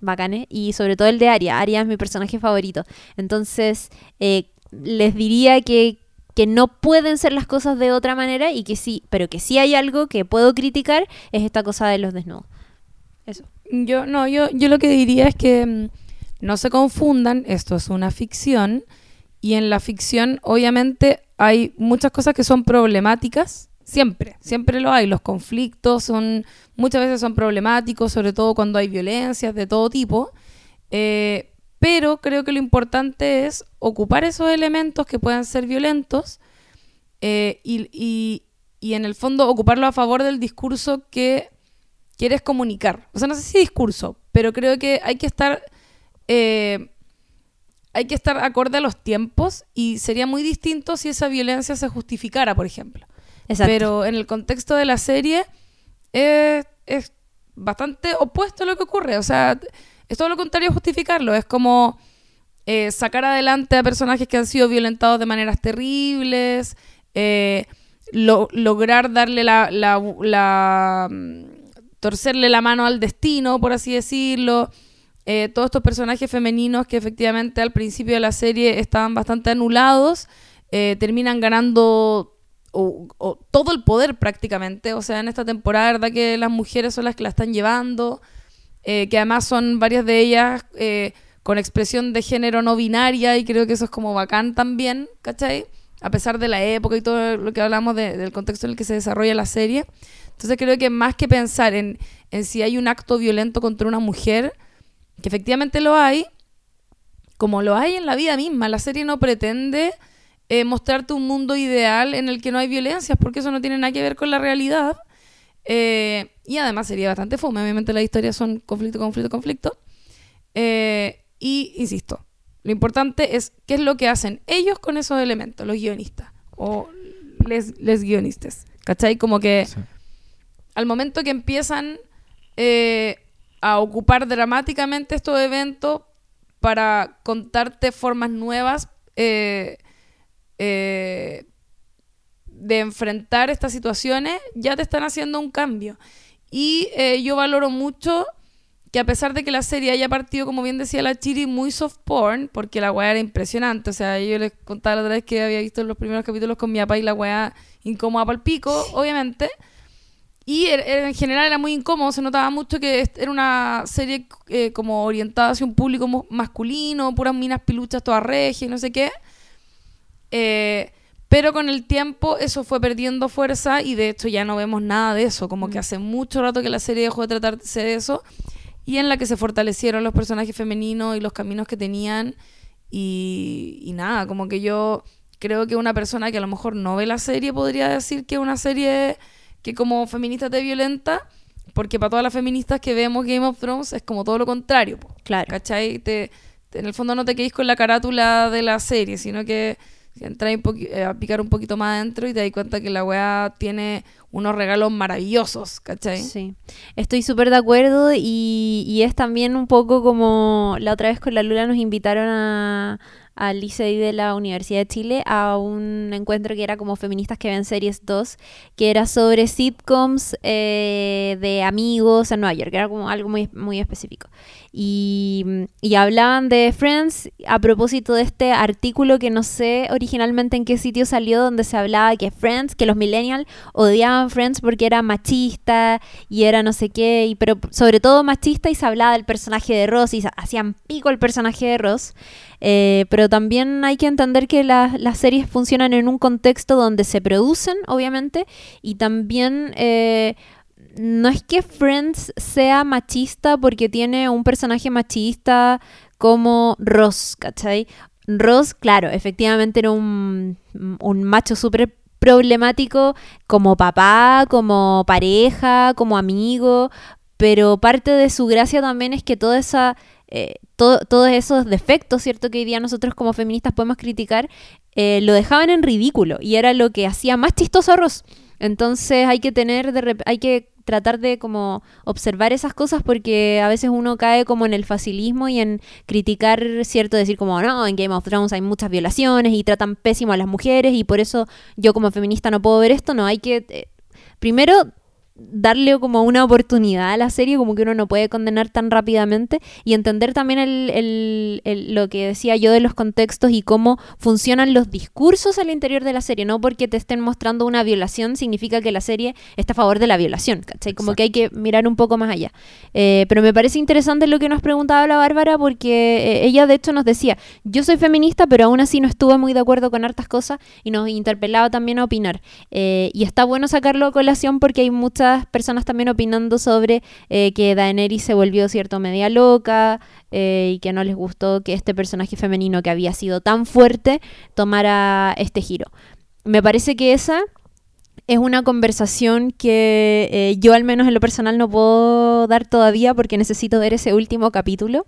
bacanes y sobre todo el de Arya. Arya es mi personaje favorito. Entonces, eh, les diría que, que no pueden ser las cosas de otra manera y que sí, pero que sí hay algo que puedo criticar es esta cosa de los desnudos. Eso. Yo, no, yo, yo lo que diría es que mm, no se confundan, esto es una ficción, y en la ficción obviamente hay muchas cosas que son problemáticas, siempre, siempre lo hay, los conflictos son, muchas veces son problemáticos, sobre todo cuando hay violencias de todo tipo, eh, pero creo que lo importante es ocupar esos elementos que puedan ser violentos eh, y, y- y en el fondo ocuparlo a favor del discurso que quieres comunicar. O sea, no sé si discurso, pero creo que hay que estar. eh, hay que estar acorde a los tiempos y sería muy distinto si esa violencia se justificara, por ejemplo. Exacto. Pero en el contexto de la serie eh, es bastante opuesto a lo que ocurre. O sea, es todo lo contrario a justificarlo. Es como eh, sacar adelante a personajes que han sido violentados de maneras terribles, eh, lo- lograr darle la, la- la, mm, torcerle la mano al destino, por así decirlo. Eh, todos estos personajes femeninos que efectivamente al principio de la serie estaban bastante anulados, eh, terminan ganando todo el poder prácticamente. O sea, en esta temporada, que las mujeres son las que la están llevando, eh, que además son varias de ellas con expresión de género no binaria y creo que eso es como bacán también, ¿cachai? A pesar de la época y todo lo que hablamos de- del contexto en el que se desarrolla la serie. Entonces creo que más que pensar en, si hay un acto violento contra una mujer, que efectivamente lo hay, como lo hay en la vida misma, la serie no pretende eh, mostrarte un mundo ideal en el que no hay violencias, porque eso no tiene nada que ver con la realidad. Eh, y además sería bastante fome, obviamente las historias son conflicto, conflicto, conflicto. Eh, y insisto, lo importante es qué es lo que hacen ellos con esos elementos, los guionistas o les, les guionistas. ¿Cachai? Como que. Al momento que empiezan eh, a ocupar dramáticamente estos eventos para contarte formas nuevas eh, eh, de enfrentar estas situaciones, ya te están haciendo un cambio. Y yo valoro mucho que a pesar de que la serie haya partido, como bien decía la Chiri, muy soft porn, porque la weá era impresionante. O sea, yo les contaba la otra vez que había visto los primeros capítulos con mi papá y la weá incómoda para el pico, obviamente. Y er- er- en general era muy incómodo, se notaba mucho que era una serie eh, como orientada hacia un público masculino, puras minas piluchas, todas regias no sé qué. Eh, pero con el tiempo eso fue perdiendo fuerza y de hecho ya no vemos nada de eso. Como que hace mucho rato que la serie dejó de tratarse de eso y en la que se fortalecieron los personajes femeninos y los caminos que tenían. Y, y nada, como que yo creo que una persona que a lo mejor no ve la serie podría decir que es una serie que como feminista te violenta, porque para todas las feministas que vemos Game of Thrones es como todo lo contrario. po. Claro. ¿Cachai? Te, te- en el fondo no te quedís con la carátula de la serie, sino que entras eh, a picar un poquito más adentro y te das cuenta que la weá tiene unos regalos maravillosos, ¿cachai? Sí, estoy súper de acuerdo y, y es también un poco como la otra vez con la Lula nos invitaron a, al liceo de la Universidad de Chile a un encuentro que era como feministas que ven series 2, que era sobre sitcoms eh, de amigos en Nueva York, era como algo muy, muy específico. Y, y hablaban de Friends a propósito de este artículo que no sé originalmente en qué sitio salió, donde se hablaba que Friends, que los millennials odiaban Friends porque era machista y era no sé qué, y, pero sobre todo machista y se hablaba del personaje de Ross y hacían pico el personaje de Ross. Eh, pero también hay que entender que las- las series funcionan en un contexto donde se producen, obviamente, y también eh, no es que Friends sea machista porque tiene un personaje machista como Ross, ¿cachai? Ross, claro, efectivamente era un, un macho súper problemático como papá, como pareja, como amigo, pero parte de su gracia también es que toda esa, eh, to- todos esos defectos, ¿cierto? Que hoy día nosotros como feministas podemos criticar, eh, lo dejaban en ridículo y era lo que hacía más chistoso a Ross. Entonces hay que tener, de hay que tratar de como observar esas cosas porque a veces uno cae como en el facilismo y en criticar, ¿cierto? Decir como, no, en Game of Thrones hay muchas violaciones y tratan pésimo a las mujeres y por eso yo como feminista no puedo ver esto. No, hay que... eh, primero darle como una oportunidad a la serie, como que uno no puede condenar tan rápidamente y entender también el, el- el- lo que decía yo de los contextos y cómo funcionan los discursos al interior de la serie. No porque te estén mostrando una violación significa que la serie está a favor de la violación, ¿cachai? Como que hay que mirar un poco más allá. Eh, pero me parece interesante lo que nos preguntaba la Bárbara porque eh, ella de hecho nos decía, yo soy feminista, pero aún así no estuve muy de acuerdo con hartas cosas y nos interpelaba también a opinar. Eh, y está bueno sacarlo a colación porque hay muchas personas también opinando sobre eh, que Daenerys se volvió, cierto, media loca eh, y que no les gustó que este personaje femenino que había sido tan fuerte tomara este giro. Me parece que esa es una conversación que eh, yo al menos en lo personal no puedo dar todavía porque necesito ver ese último capítulo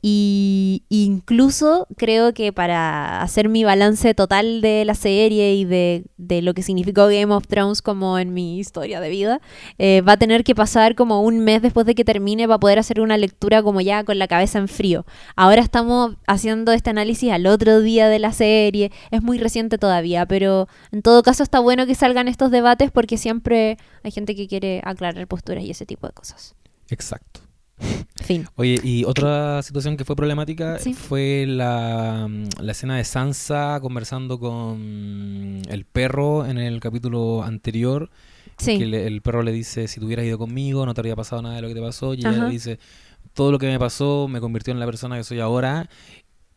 y incluso creo que para hacer mi balance total de la serie y de, de lo que significó Game of Thrones como en mi historia de vida, eh, va a tener que pasar como un mes después de que termine para poder hacer una lectura como ya con la cabeza en frío. Ahora estamos haciendo este análisis al otro día de la serie, es muy reciente todavía, pero en todo caso está bueno que salgan estos debates porque siempre hay gente que quiere aclarar posturas y ese tipo de cosas. Exacto. Fin. Oye, y otra situación que fue problemática Sí. fue la, la escena de Sansa conversando con el perro en el capítulo anterior. Sí. Que le- el perro le dice, si tú hubieras ido conmigo, no te habría pasado nada de lo que te pasó. Y ella le dice, todo lo que me pasó me convirtió en la persona que soy ahora.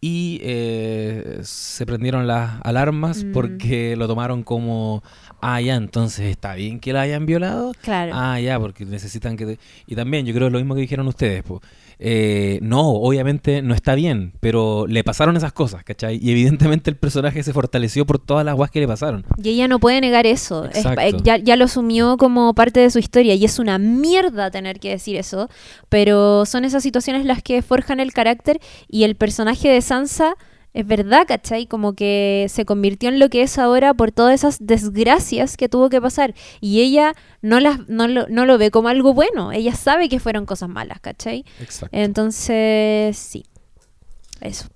Y eh, se prendieron las alarmas Mm. porque lo tomaron como, ah, ya, entonces está bien que la hayan violado. Claro. Ah, ya, porque necesitan que... te- Y también yo creo lo mismo que dijeron ustedes. po. Eh, no, obviamente no está bien, pero le pasaron esas cosas, ¿cachai? Y evidentemente el personaje se fortaleció por todas las guas que le pasaron. Y ella no puede negar eso. Es- eh, ya, ya lo asumió como parte de su historia y es una mierda tener que decir eso. Pero son esas situaciones las que forjan el carácter y el personaje de Sansa es verdad, ¿cachai? Como que se convirtió en lo que es ahora por todas esas desgracias que tuvo que pasar. Y ella no, las, no, lo, no lo ve como algo bueno. Ella sabe que fueron cosas malas, ¿cachai? Exacto. Entonces, sí. Eso.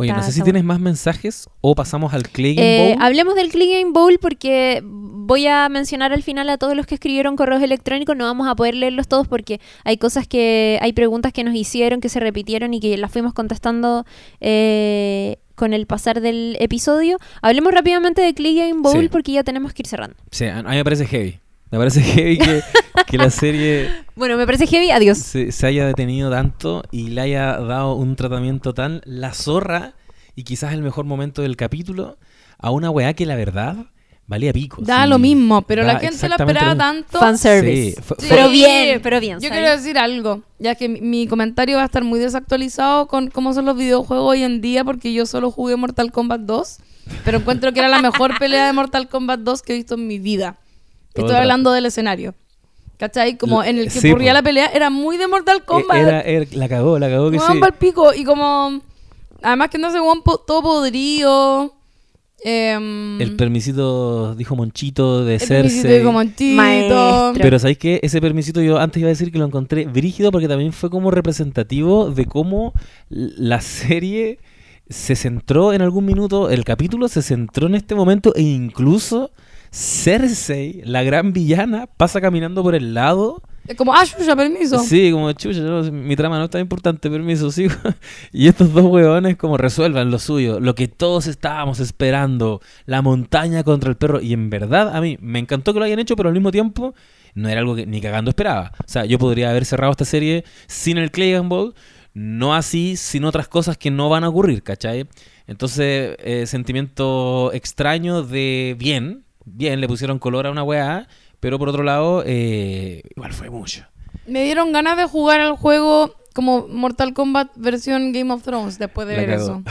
Oye, no sé si tienes más mensajes o pasamos al Game Eh, Bowl. hablemos del Game Bowl porque voy a mencionar al final a todos los que escribieron correos electrónicos. No vamos a poder leerlos todos porque hay cosas que, hay preguntas que nos hicieron, que se repitieron y que las fuimos contestando eh, con el pasar del episodio. Hablemos rápidamente de Game Bowl Sí. porque ya tenemos que ir cerrando. Sí, a mí me parece heavy. Me parece heavy que, que la serie Bueno, me parece heavy. Adiós. se, se haya detenido tanto y le haya dado un tratamiento tan la zorra y quizás el mejor momento del capítulo a una weá que la verdad valía pico. Da sí. lo mismo, pero Da la gente la esperaba tanto. Fanservice. Sí. Pero bien, pero bien. Yo ¿sabes? quiero decir algo, ya que mi, mi comentario va a estar muy desactualizado con cómo son los videojuegos hoy en día, porque yo solo jugué Mortal Kombat 2, pero encuentro que era la mejor pelea de Mortal Kombat 2 que he visto en mi vida. Todo Estoy hablando del escenario. ¿Cachai? Como en el que Sí, ocurría po. la pelea, era muy de Mortal Kombat. Era, era- la cagó, la cagó que Weón, sí. pico. Y como. Además que no weón, po- todo podrido. em, El permisito, dijo Monchito, de el permisito Cersei. de Comonchito. Maestro. Pero ¿sabéis qué? Ese permisito yo antes iba a decir que lo encontré brígido porque también fue como representativo de cómo la serie se centró en algún minuto, el capítulo se centró en este momento e incluso Cersei, la gran villana, pasa caminando por el lado. Como, ah, chucha, permiso. Sí, como chucha, yo- mi trama no es tan importante, permiso, sigo. y estos dos huevones como resuelvan lo suyo, lo que todos estábamos esperando, la montaña contra el perro. Y en verdad, a mí me encantó que lo hayan hecho, pero al mismo tiempo no era algo que ni cagando esperaba. O sea, yo podría haber cerrado esta serie sin el Clay Ball, no así, sin otras cosas que no van a ocurrir, ¿cachai? Entonces, eh, sentimiento extraño de bien, bien, le pusieron color a una weá, pero por otro lado, eh, igual fue mucho. Me dieron ganas de jugar al juego como Mortal Kombat versión Game of Thrones después de La ver cagó. eso.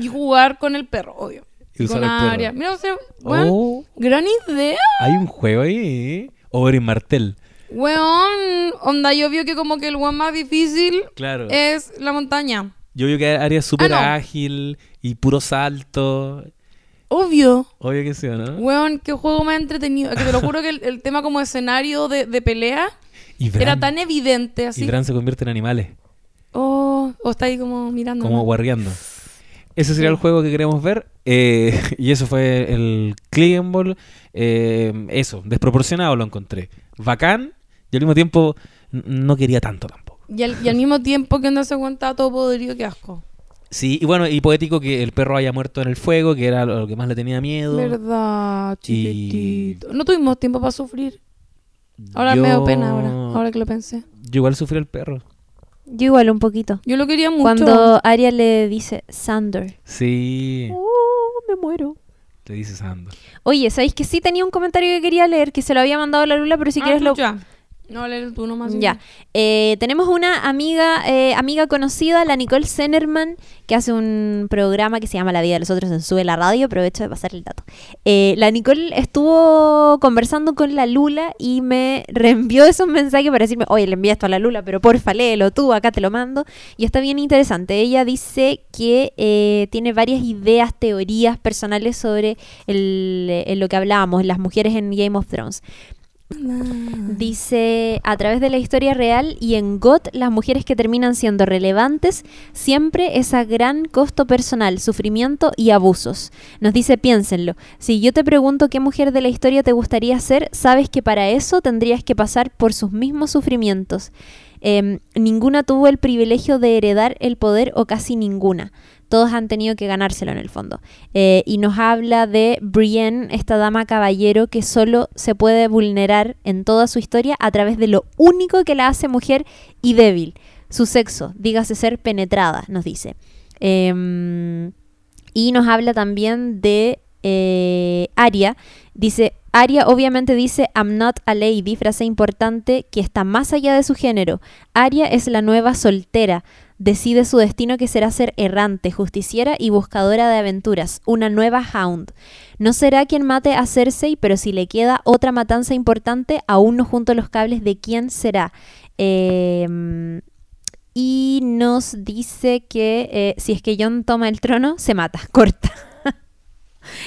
y jugar con el perro, obvio. Y Y usar con el perro. Mira, o sea, weón, Oh, gran idea. hay un juego ahí, ¿eh? Oberyn Martel. Weón, onda, yo vio que como que el weón más difícil Claro. es la montaña. Yo vi que es súper Ah, no. ágil y puro salto. Obvio. Obvio que sí, ¿o ¿no? Weón, qué juego más entretenido. Que te lo juro que el, el tema como escenario de, de pelea Y Bran, era tan evidente y así. Bran se convierte en animales, Oh, o está ahí como mirando. como ¿no? guarriando. Ese sería Sí. el juego que queremos ver. eh, y eso fue el Click Ball. eh, eso, desproporcionado lo encontré. Bacán y al mismo tiempo no quería tanto tampoco. Y al, y al mismo tiempo que no se cuenta todo podrido, qué asco. Sí, y bueno, y poético que el perro haya muerto en el fuego, que era lo que más le tenía miedo. Verdad, Y- chiquitito. No tuvimos tiempo para sufrir. Ahora me da pena, ahora, ahora que lo pensé. Yo igual sufrí el perro. Yo igual un poquito. Yo lo quería mucho. Cuando Arya le dice Sander. Sí, Oh, me muero. le dice Sando. Oye, ¿sabéis que sí tenía un comentario que quería leer? Que se lo había mandado a la Lula, pero si Ah, quieres lo... chucha. No, léelo tú nomás. Ya. Eh, tenemos una amiga, eh, amiga conocida, la Nicole Zenerman, que hace un programa que se llama La vida de los otros en Sube la Radio. Aprovecho de pasar el dato. Eh, la Nicole estuvo conversando con la Lula y me reenvió esos mensajes para decirme, oye, le envié esto a la Lula, pero porfa, léelo tú, acá te lo mando. Y está bien interesante. Ella dice que eh, tiene varias ideas, teorías personales sobre el, eh, lo que hablábamos, las mujeres en Game of Thrones. Dice, a través de la historia real y en GOT, las mujeres que terminan siendo relevantes siempre es a gran costo personal, sufrimiento y abusos. Nos dice, piénsenlo, si yo te pregunto qué mujer de la historia te gustaría ser, sabes que para eso tendrías que pasar por sus mismos sufrimientos. Em, ninguna tuvo el privilegio de heredar el poder o casi ninguna. Todos han tenido que ganárselo en el fondo. Eh, y nos habla de Brienne, esta dama caballero que solo se puede vulnerar en toda su historia a través de lo único que la hace mujer y débil. Su sexo, dígase ser penetrada, nos dice. Em, y nos habla también de eh, Aria. Dice, Aria obviamente dice I'm not a lady, frase importante que está más allá de su género. Aria es la nueva soltera. Decide su destino que será ser errante, justiciera y buscadora de aventuras, una nueva Hound. No será quien mate a Cersei, pero si le queda otra matanza importante, aún no junto los cables de quién será. Em, y nos dice que eh, si es que John toma el trono, se mata, corta.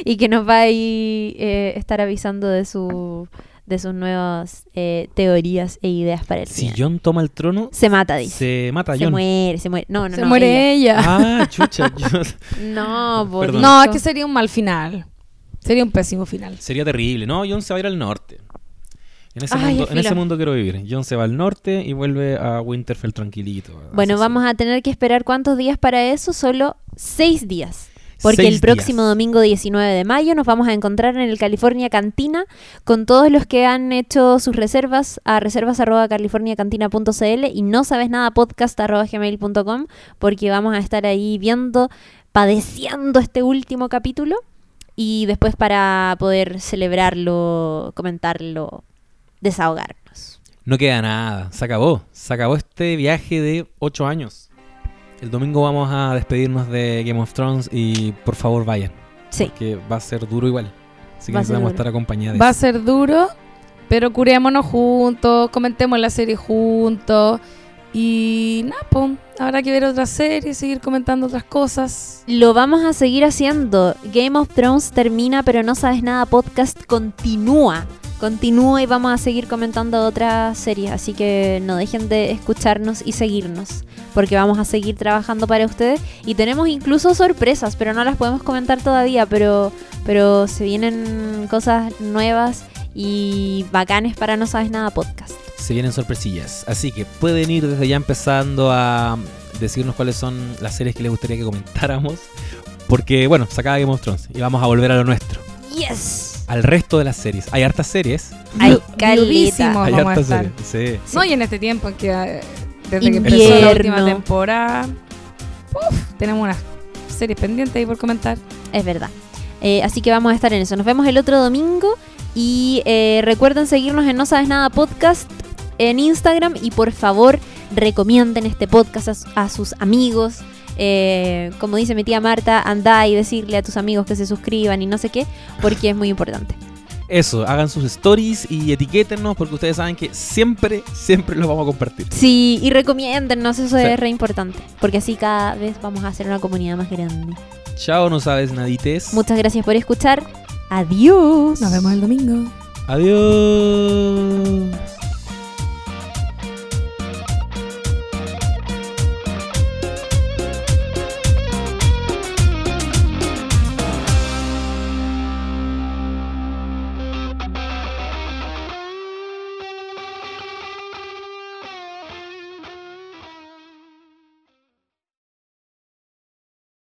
y que nos va a ir, eh, estar avisando de su de sus nuevas eh, teorías e ideas para el Si final. John toma el trono, Se mata, dice. se mata Se John. muere, se muere. No, no, Se no. muere ella. Ah, chucha. yo- No, po, Perdón. No, es que sería un mal final. Sería un pésimo final. Sería terrible. No, John se va a ir al norte. En ese, Ay, mundo, es en ese filo. mundo quiero vivir. John se va al norte y vuelve a Winterfell tranquilito. Bueno, vamos a tener que esperar cuántos días para eso, solo seis días. Porque el próximo días. domingo 19 de mayo nos vamos a encontrar en el California Cantina con todos los que han hecho sus reservas a reservas.californiacantina.cl y no sabes nada podcast.gmail.com porque vamos a estar ahí viendo, padeciendo este último capítulo y después para poder celebrarlo, comentarlo, desahogarnos. No queda nada. Se acabó. Se acabó este viaje de ocho años. El domingo vamos a despedirnos de Game of Thrones y por favor vayan. Sí. Porque va a ser duro igual. Así que necesitamos estar acompañados. Va a ser duro, pero curémonos juntos, comentemos la serie juntos. Y nada, po, habrá que ver otras series, seguir comentando otras cosas. Lo vamos a seguir haciendo. Game of Thrones termina, pero no sabes nada. Podcast continúa. Continúa y vamos a seguir comentando otras series, así que no dejen de escucharnos y seguirnos, porque vamos a seguir trabajando para ustedes y tenemos incluso sorpresas, pero no las podemos comentar todavía, pero, pero se vienen cosas nuevas y bacanes para No Sabes Nada Podcast. Se vienen sorpresillas, así que pueden ir desde ya empezando a decirnos cuáles son las series que les gustaría que comentáramos, porque bueno, se acaba Game of Thrones y vamos a volver a lo nuestro. Yes. Al resto de las series. Hay hartas series. Hay viudísimos Hay hartas series. Sí. No, y en este tiempo en que eh, desde que empezó la Invierno. última temporada, uf, tenemos unas series pendientes ahí por comentar. Es verdad. Eh, así que vamos a estar en eso. Nos vemos el otro domingo. Y eh, recuerden seguirnos en No Sabes Nada Podcast en Instagram. Y por favor, recomienden este podcast a sus amigos. Eh, como dice mi tía Marta, anda y decirle a tus amigos que se suscriban y no sé qué, porque es muy importante. Eso, hagan sus stories y etiquétennos porque ustedes saben que siempre, siempre los vamos a compartir. Sí, y recomiéndennos, eso Sí. es re importante. Porque así cada vez vamos a hacer una comunidad más grande. Chao, no sabes nadites. Muchas gracias por escuchar. Adiós. Nos vemos el domingo. Adiós.